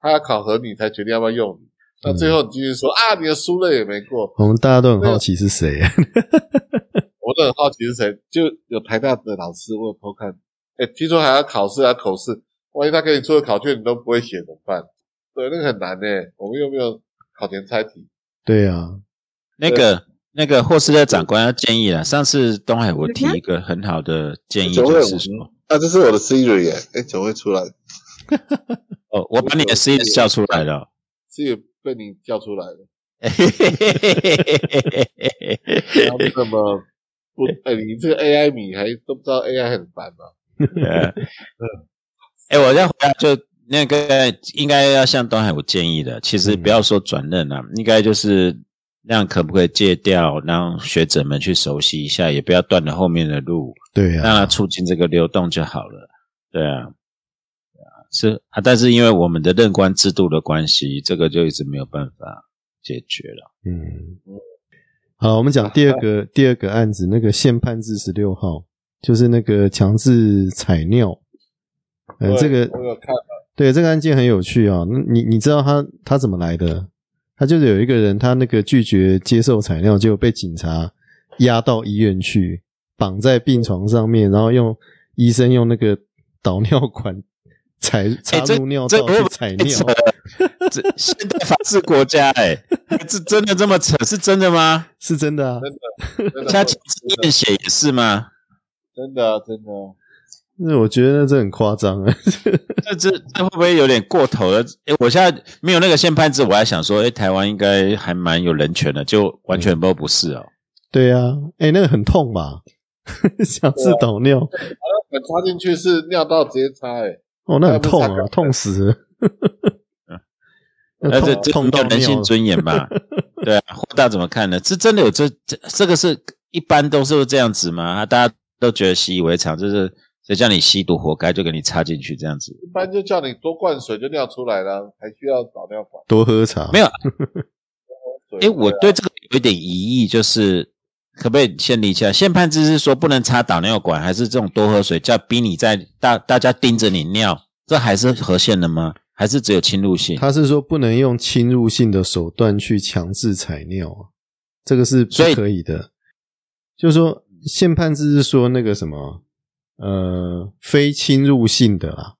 他要考核你才决定要不要用你。那最后你继续说啊，你的书类也没过。我们大家都很好奇是谁。<laughs> 我都很好奇是谁，就有台大的老师我偷看，哎，听说还要考试，啊口试，万一他给你出的考卷你都不会写怎么办？对，那个很难呢。我们又没有考前猜题？对啊，那个那个霍斯特长官要建议了。上次东海我提一个很好的建议，就是说，啊，这是我的 Siri 耶，哎，怎么会出来？<laughs> 哦，我把你的 Siri 叫出来了，Siri 被你叫出来了。嘿嘿嘿嘿嘿嘿嘿嘿嘿嘿！那么不，哎、你这个 AI 米还都不知道 AI 很烦 <laughs> 吗？<laughs> 哎、我再回来就那个应该要向东海我建议的，其实不要说转任了，应该就是让可不可以戒掉，让学者们去熟悉一下，也不要断了后面的路，对呀，让它促进这个流动就好了。对啊，是啊，但是因为我们的任官制度的关系，这个就一直没有办法。解决了，嗯，好，我们讲第二个第二个案子，那个宪判字十六号，就是那个强制采尿，呃，这个我有看，对，这个案件很有趣啊。那你你知道他他怎么来的？他就是有一个人，他那个拒绝接受采尿，就被警察押到医院去，绑在病床上面，然后用医生用那个导尿管。采插入尿道去采尿，这现代法治国家哎，这真的这么扯？是真的吗？是真的啊，真的。他亲自验血也是吗？真的，真的。那我觉得这很夸张啊，<laughs> 这这这会不会有点过头了？哎，我现在没有那个宪判字，我还想说，哎，台湾应该还蛮有人权的，就完全都不是哦。<laughs> 对呀，哎，那个很痛吧？<laughs> 想自导尿，好像插进去是尿道直接插，哎。哦，那很痛啊，痛死！那这这叫人性尊严吧？对啊，霍大怎么看呢？这真的有这这这个是一般都是这样子吗？大家都觉得习以为常，就是谁叫你吸毒活该，就给你插进去这样子。一般就叫你多灌水就尿出来了，还需要导尿管？多喝茶？没有。哎，我对这个有一点疑义，就是。可不可以先理一下？宪判制是说不能插导尿管，还是这种多喝水叫逼你在大大家盯着你尿？这还是合宪的吗？还是只有侵入性？他是说不能用侵入性的手段去强制采尿啊，这个是不可以的。就是说宪判制是说那个什么呃非侵入性的啦，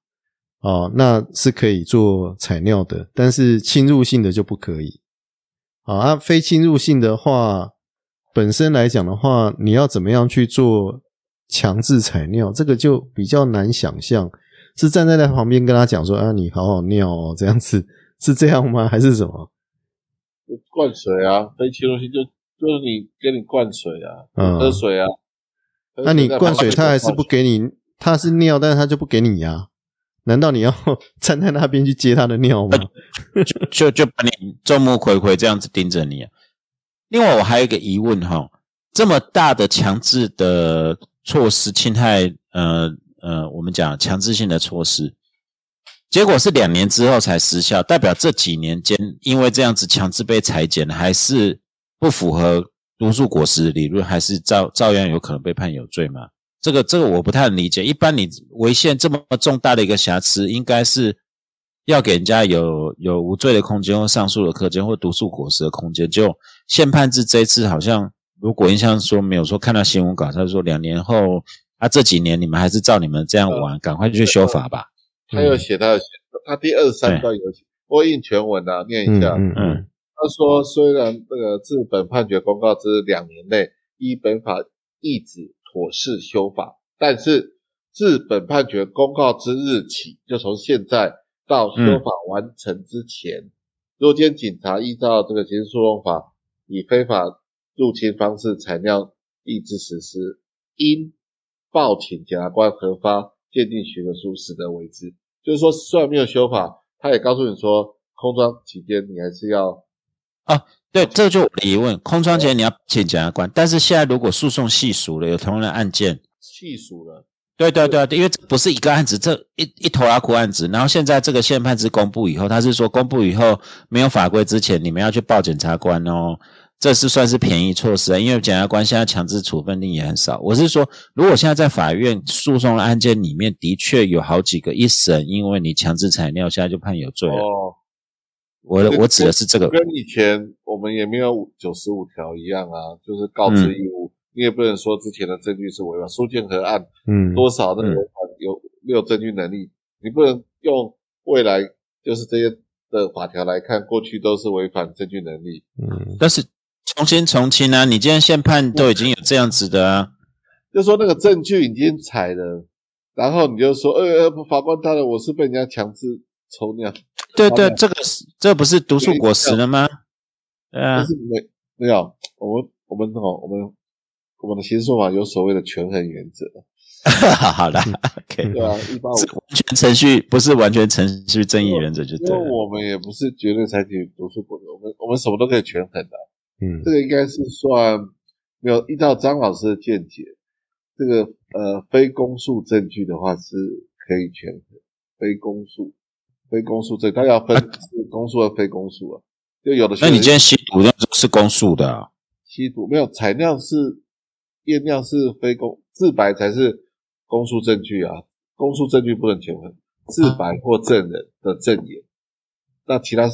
哦，那是可以做采尿的，但是侵入性的就不可以。好啊，非侵入性的话。本身来讲的话，你要怎么样去做强制采尿，这个就比较难想象。是站在在旁边跟他讲说：“啊，你好好尿哦，这样子是这样吗？<laughs> 还是什么？”灌水啊，非侵入性就就是你给你灌水啊，喝水啊。那你灌水，他还是不给你？他是尿，但是他就不给你呀？难道你要 <laughs> 站在那边去接他的尿吗？<laughs> 就就就把你众目睽睽这样子盯着你？啊另外，我还有一个疑问哈，这么大的强制的措施，侵害呃呃，我们讲强制性的措施，结果是两年之后才失效，代表这几年间因为这样子强制被裁减，还是不符合毒素果实理论，还是照照样有可能被判有罪吗？这个这个我不太理解。一般你违宪这么重大的一个瑕疵，应该是。要给人家有有无罪的空间或上诉的空间或毒素果实的空间，就宪判制这一次好像，如果印象说没有说看到新闻稿，他说两年后，啊这几年你们还是照你们这样玩，赶快去修法吧。他有写他的他第二三段有写，我印全文啊，念一下。嗯嗯。他说虽然这个自本判决公告之两年内依本法意旨妥适修法，但是自本判决公告之日起，就从现在。到修法完成之前，若间警察依照这个刑事诉讼法以非法入侵方式采尿抑制实施，应报请检察官核发鉴定许可书，使得为之。就是说，虽然没有修法，他也告诉你说，空窗期间你还是要啊，对，这就我的疑问，空窗期你要请检察官，但是现在如果诉讼细数了，有同样的案件细数了。对对对，因为这不是一个案子，这一一头拉苦案子。然后现在这个宪判是公布以后，他是说公布以后没有法规之前，你们要去报检察官哦。这是算是便宜措施啊，因为检察官现在强制处分令也很少。我是说，如果现在在法院诉讼的案件里面，的确有好几个一审，因为你强制采尿，现在就判有罪了。哦，我我指的是这个，跟以前我们也没有九十五条一样啊，就是告知义务。你也不能说之前的证据是违法，苏建和案，嗯，多少那个有没有证据能力？你不能用未来就是这些的法条来看，过去都是违反证据能力。嗯，但是重新从轻啊！你今天现判都已经有这样子的啊，<laughs> 就说那个证据已经采了，然后你就说，呃呃，法官大人，我是被人家强制抽尿，对对，这个是这不是毒素果实了吗？对啊。但，是没没有，我们我们哦，我们我们的刑事说法有所谓的权衡原则，<laughs> 好了，OK，对啊，一八五。是完全程序，不是完全程序正义原则就因为对。我们也不是绝对采取毒素果实，我们我们什么都可以权衡的。嗯。这个应该是算没有依照张老师的见解，这个呃非公诉证据的话是可以权衡，非公诉非公诉证，它要分是公诉和非公诉啊。就有的那你今天吸毒那是公诉的啊，吸毒没有采尿是验尿是非公自白才是公诉证据啊，公诉证据不能权衡，自白或证人的证言，那其他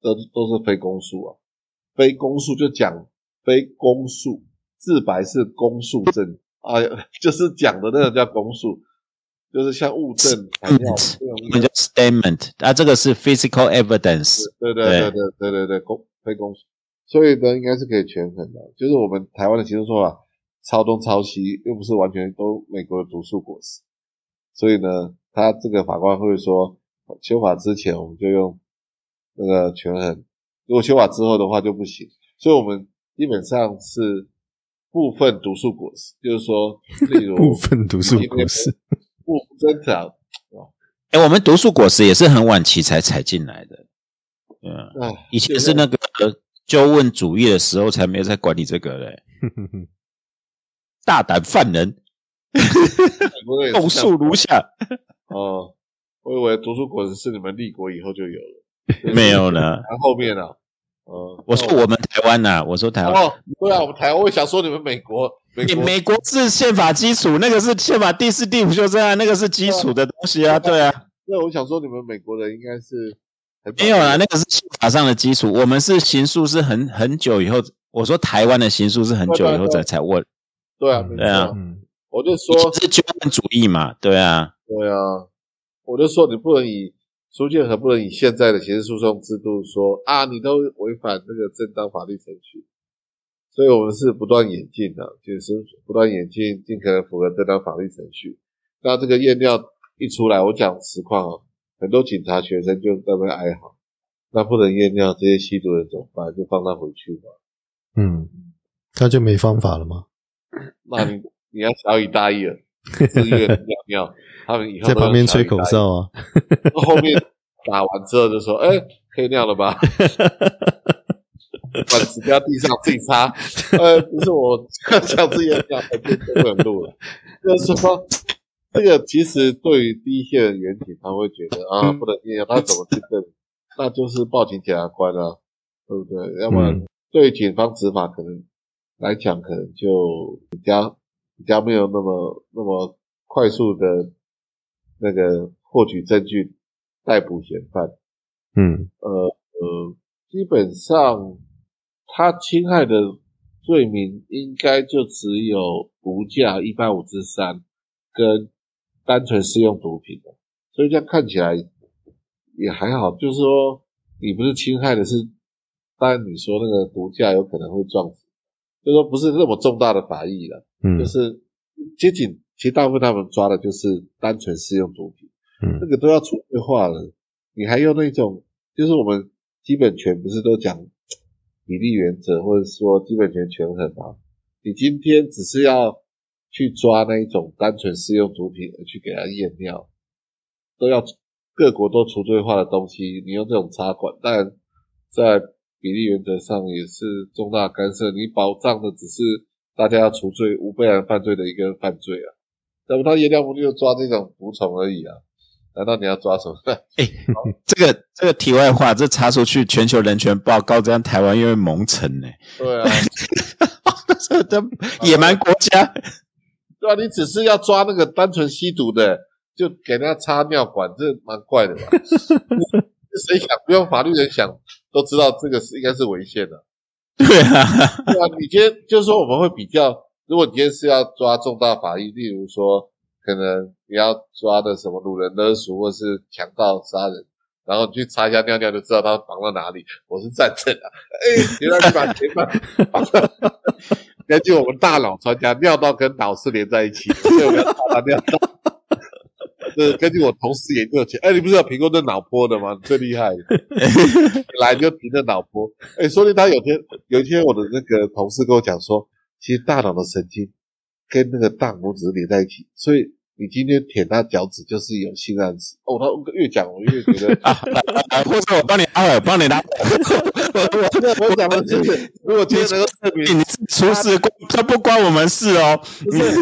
都都是非公诉啊，非公诉就讲非公诉，自白是公诉证啊，<laughs> 就是讲的那个叫公诉，就是像物证、材料这种那叫 statement 啊，这个是 physical evidence。对对对对对对对，公非公诉，所以呢，应该是可以权衡的。就是我们台湾的刑事说法，抄东抄西，又不是完全都美国的毒素果实，所以呢，他这个法官会说，修法之前我们就用那个权衡，如果修法之后的话就不行。所以我们基本上是部分毒素果实，就是说，<laughs> 例如部分毒素果实，不真的，哎，我们毒素果实也是很晚期才采进来的，嗯，哎，以前是那个纠问主义的时候才没有在管理这个嘞，<laughs> 大胆犯人，美国人也是供这样述如下。哦，我以为毒素果实是你们立国以后就有了，<laughs> 没有呢，然后面啊，呃，我说我们台湾呐、我说台湾，哦，对啊，我们台湾，我也想说你们美国你美国是宪法基础，那个是宪法第四、第五修正案，那个是基础的东西啊，对啊，那，我想说你们美国人应该是没有啦，那个是宪法上的基础，我们是刑诉是很很久以后，我说台湾的刑诉是很久以后才才问，对啊，对啊，嗯我就说前是纠问主义嘛，对啊，对啊，我就说你不能以苏建和不能以现在的刑事诉讼制度说啊，你都违反那个正当法律程序，所以我们是不断演进的，就是不断演进，尽可能符合正当法律程序。那这个验尿一出来，我讲实况啊，很多警察学生就在那边哀嚎，那不能验尿，这些吸毒人怎么办？就放他回去吧。嗯，那就没方法了吗？那你你要小以大义了，自愿尿尿，<laughs> 他们以后在旁边吹口哨啊，后面打完之后就说：“哎、可以尿了吧？” <laughs> 把纸掉地上自己擦。呃，不是我强制验尿，我就不能录了。就是说，这个其实对于第一线的员警，他会觉得啊，不能验尿，他怎么去证？那就是报警检察官啊，对不对？要不然嗯对警方执法可能来讲，可能就比较比较没有那么那么快速的那个获取证据、逮捕嫌犯。嗯呃呃，基本上他侵害的罪名应该就只有毒驾一八五之三跟单纯使用毒品的，所以这样看起来也还好。就是说，你不是侵害的是，当然你说那个毒驾有可能会撞死，就说不是那么重大的法益了。嗯就是接警，其实大部分他们抓的就是单纯使用毒品，那嗯个都要除罪化了，你还用那种，就是我们基本权不是都讲比例原则，或者说基本权权衡啊？你今天只是要去抓那一种单纯使用毒品而去给他验尿，都要各国都除罪化的东西，你用这种插管，但在比例原则上也是重大干涉。你保障的只是大家要除罪无被然犯罪的一个犯罪啊，那么他验尿不就抓这种毒虫而已啊？难道你要抓什么？<laughs> 这个这个题外话，这查出去全球人权报告，这样台湾又会蒙尘呢。对啊，这这野蛮国家，对啊，你只是要抓那个单纯吸毒的，就给人家插尿管，这蛮怪的吧？<laughs> 谁想不用法律人想都知道这个是应该是违宪的。对啊，对啊，你今天就是说我们会比较，如果你今天是要抓重大法益，例如说可能你要抓的什么掳人勒赎或是强盗杀人，然后你去查一下尿尿就知道他绑到哪里。我是站着的，哎，原来你把前半绑。根据我们大脑专家，尿道跟脑是连在一起，所以我们要查它尿道。这根据我同事研究起，哎，你不是有评过这脑波的吗？最厉害的，来就评这脑波。哎，说不定他有天有一天，我的那个同事跟我讲说，其实大脑的神经跟那个大拇指连在一起，所以。你今天舔他脚趾就是有性暗示哦。他越讲我越觉得 <laughs> 啊，或者我帮你拉，帮你拉。<laughs> 我我我讲的就是，如果今天能够证明你出事，这不关我们事哦。不是，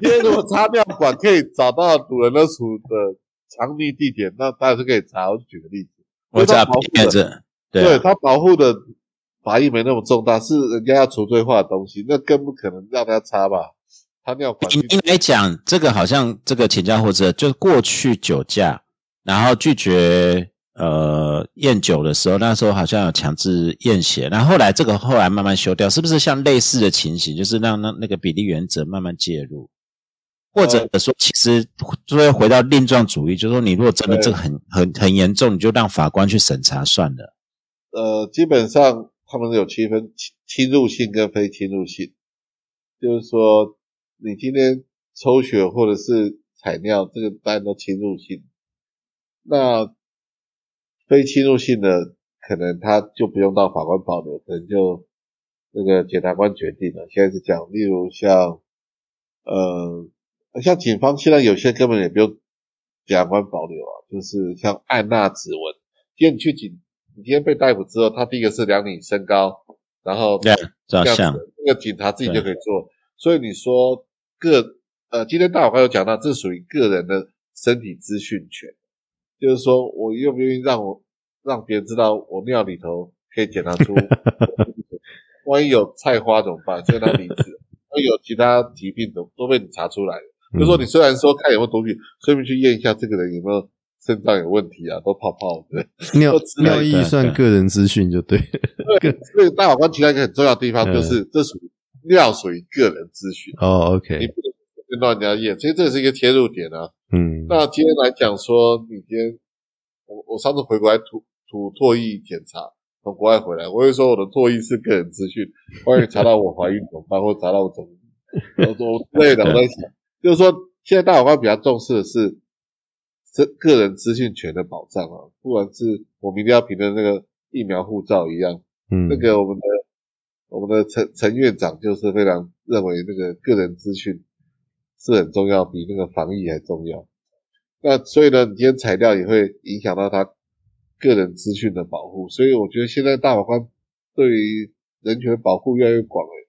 今天如果插尿管可以找到主人的处的藏匿地点，那当然是可以查。我举个例子，我家保护的，对他保护的法益没那么重大，是人家要除罪化的东西，那更不可能让他插吧。应该讲这个好像这个请假或者就是过去酒驾，然后拒绝呃验酒的时候，那时候好像有强制验血，然后后来这个后来慢慢修掉，是不是像类似的情形，就是让那那个比例原则慢慢介入，或者说其实就会回到另状主义，就是说你如果真的这个很很很严重，你就让法官去审查算了。呃，基本上他们有区分侵侵入性跟非侵入性，就是说。你今天抽血或者是采尿，这个当然都侵入性。那非侵入性的，可能他就不用到法官保留，可能就那个检察官决定了。现在是讲，例如像呃，像警方现在有些根本也不用检察官保留啊，就是像按捺指纹。今天你去警，你今天被逮捕之后，他第一个是量你身高，然后对照相，那个警察自己就可以做。所以你说。个呃，今天大法官有讲到，这属于个人的身体资讯权，就是说我愿不愿意让我让别人知道我尿里头可以检查出，<laughs> 万一有菜花怎么办？所以他离职，会有其他疾病都都被你查出来了。就说你虽然说看有没有毒品，顺便去验一下这个人有没有肾脏有问题啊，都泡泡的。<laughs> 尿尿液算个人资讯就对。<laughs> 所以大法官提到一个很重要的地方，就是这属于。尿属于个人资讯哦，OK，你不能跟到人家验，其实这是一个切入点啊。嗯，那今天来讲说，你今天我我上次回国来吐吐唾液检查，从国外回来，我会说我的唾液是个人资讯，万一查到我怀孕怎么办，或查到我怎么，我我类的 <laughs> 我在想，就是说现在大法官比较重视的是这个人资讯权的保障啊，不管是我明天要评的那个疫苗护照一样，嗯，那个我们的。我们的陈陈院长就是非常认为那个个人资讯是很重要，比那个防疫还重要。那所以呢，你今天材料也会影响到他个人资讯的保护。所以我觉得现在大法官对于人权保护越来越广了，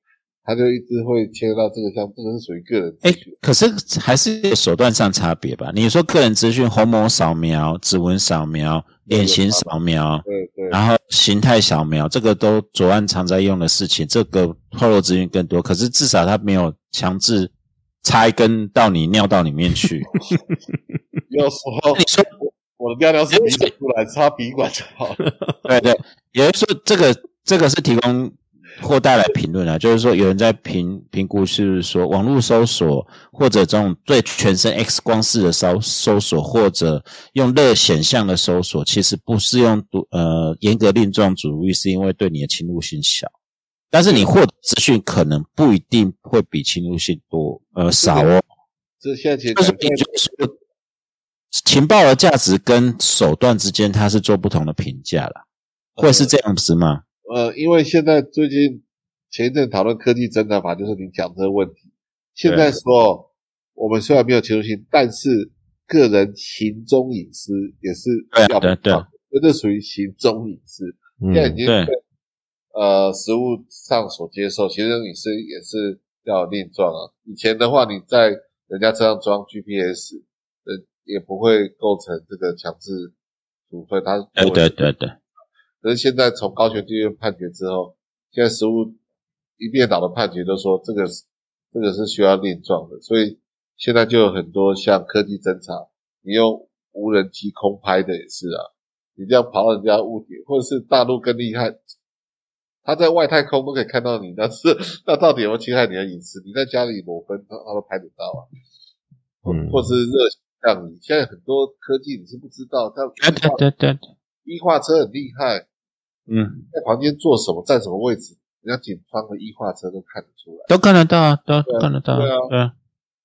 他就一直会牵涉到这个项，这个是属于个人资讯。可是还是有手段上差别吧？你说个人资讯，虹膜扫描、指纹扫描。脸型扫描，对对，然后形态扫描，这个都左岸常在用的事情，这个透露资讯更多。可是至少他没有强制插一根到你尿道里面去。<laughs> <laughs> 有时候你说我的尿尿是鼻子出来插鼻管就好了。<laughs> 对对，也就是说这个这个是提供。或带来评论啊，<laughs> 就是说有人在评评估，是说网络搜索或者这种对全身 X 光式的搜搜索，或者用热显像的搜索，其实不适用呃严格令状主义，是因为对你的侵入性小，但是你获得资讯可能不一定会比侵入性多呃少哦。这现在其实就是你就是说情报的价值跟手段之间，它是做不同的评价了，会是这样子吗？呃，因为现在最近前一阵讨论科技增长法，就是你讲这个问题。现在说我们虽然没有侵入性，但是个人行踪隐私也是要对对，因为这属于行踪隐私。现在已经呃实物上所接受，行踪隐私也是要另状啊。以前的话，你在人家车上装 GPS，呃，也不会构成这个强制处分。他对对对对。可是现在从高雄地院判决之后，现在实务一面倒的判决都说这个这个是需要另状的，所以现在就有很多像科技侦查，你用无人机空拍的也是啊，你这样跑到人家屋顶，或者是大陆更厉害，他在外太空都可以看到你，<laughs> 但是那到底有没有侵害你的隐私？你在家里裸奔，他他都拍得到啊，嗯，或是热像你现在很多科技你是不知道，但对对对对。一化车很厉害，嗯，在旁边坐什么，站什么位置，人家警方的一化车都看得出来。都看得到啊，都看得到，对啊对啊，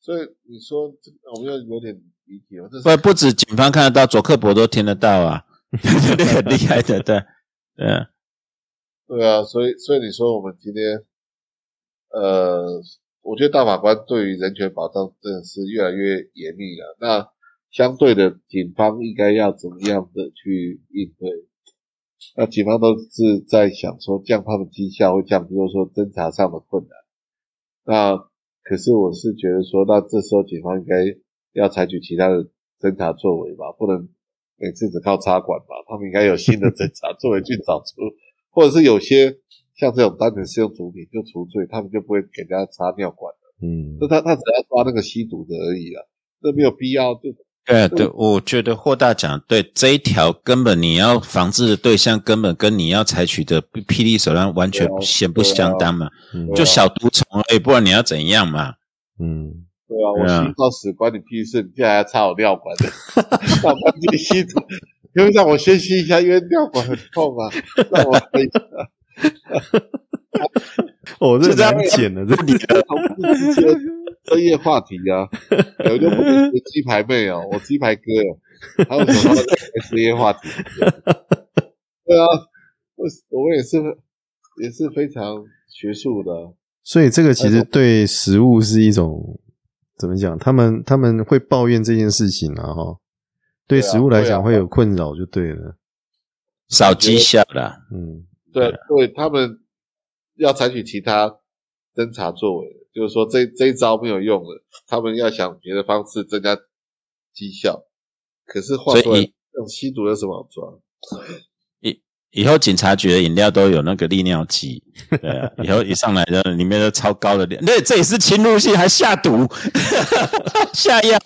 所以你说这我们又有点离题了，这不不止警方看得到，佐克伯都听得到啊，<laughs> 这很厉害的，对，对。啊，对啊，所以所以你说我们今天，呃，我觉得大法官对于人权保障真的是越来越严密了。那相对的，警方应该要怎么样的去应对？那警方都是在想说，降他们绩效会降低，或者说侦查上的困难。那可是我是觉得说，那这时候警方应该要采取其他的侦查作为吧，不能每次只靠插管吧，他们应该有新的侦查作为去找出，或者是有些像这种单纯是用毒品就除罪，他们就不会给人家插尿管了。嗯那他他只要抓那个吸毒的而已啦，这没有必要就对啊对，我觉得霍大讲得对这一条根本你要防治的对象，根本跟你要采取的霹雳手段完全显不相当嘛，就小毒虫而已，不然你要怎样嘛？嗯，对啊，我对啊吸到屎关你屁事，你竟然还插我尿管。的，尿管进吸毒，因为让我先吸一下，因为尿管很痛啊，<laughs> 让我可以哦，这就这样。难剪了，这你 <laughs> 的同志之间专业话题啊，<laughs> 我就不是鸡排妹哦，我鸡排哥哦，还有什么深夜话题？对啊，我我们也是也是非常学术的啊，所以这个其实对食物是一种怎么讲？他们他们会抱怨这件事情啊，哈，对食物来讲会有困扰就对了，少绩效啦，嗯对对，他们要采取其他侦查作为，就是说这这一招没有用了，他们要想别的方式增加绩效。可是话说来，所以这种吸毒有什么好抓？以以后警察局的饮料都有那个利尿剂，对啊，以后一上来的里面都超高的量，对，这也是侵入性，还下毒，<laughs> 下药，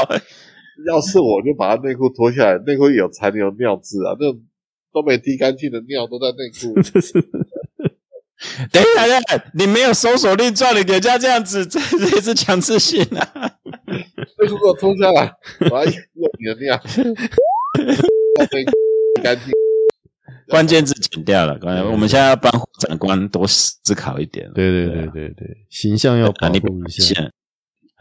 要是我就把他内裤脱下来，内裤有残留尿渍啊，那种都没滴干净的尿都在内裤。<laughs> <laughs> 等一下，等一下，你没有搜索令状，你给人家这样子，<laughs> 这这是强制性啊！内裤给我冲下来，我要用你的尿，<laughs> 干净。关键字剪掉了，关键我们现在要帮长官多思考一点。对对对对对，形象要保护一下，现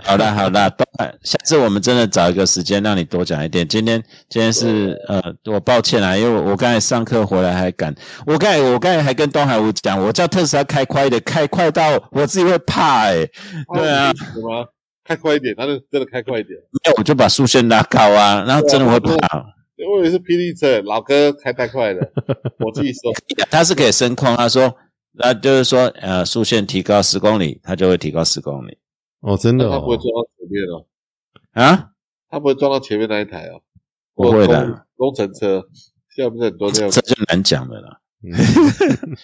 好啦好啦，都下次我们真的找一个时间让你多讲一点。今天今天是呃，我抱歉啊，因为我我刚才上课回来还赶，我刚才我刚才还跟东海吴讲，我叫特斯拉开快一点，开快到我自己会怕哎、对啊，什么？开快一点，他就真的开快一点。没有我就把速线拉高啊，然后真的会怕。我以为是霹雳车，老哥开太快了，<laughs> 我自己说。他是可以升空，他说，那就是说，呃，速线提高十公里，他就会提高十公里哦，真的哦他不会，撞到前面哦，啊，他不会撞到前面那一台哦。不会的，工工程车现在不是很多这样这就难讲了啦。嗯 <laughs>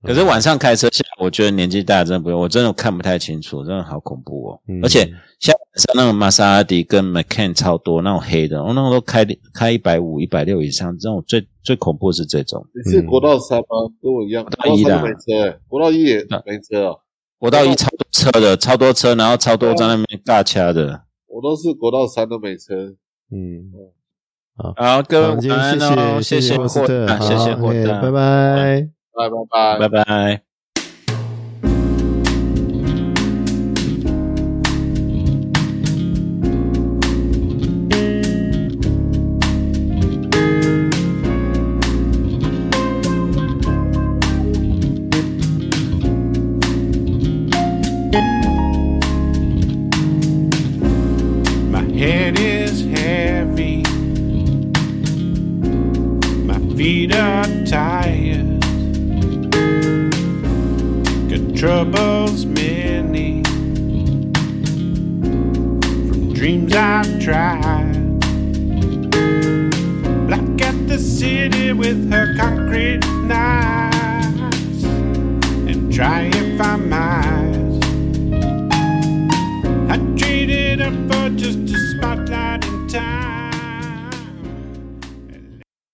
可是晚上开车下，我觉得年纪大真的不用，我真的看不太清楚，真的好恐怖哦。嗯而且像晚上那种玛莎拉蒂跟 Macan 超多那种黑的，我那种都开开一百五、一百六以上，这种最最恐怖是这种。你是国道三吗？跟我一样，国道一没车欸，国道一也没车哦。国道一超多车的，超多车，然后超多在那边尬掐的。我都是国道三都没车。嗯，好，各好，位晚安哦，天谢谢谢霍谢谢霍大，拜拜。拜拜拜拜拜。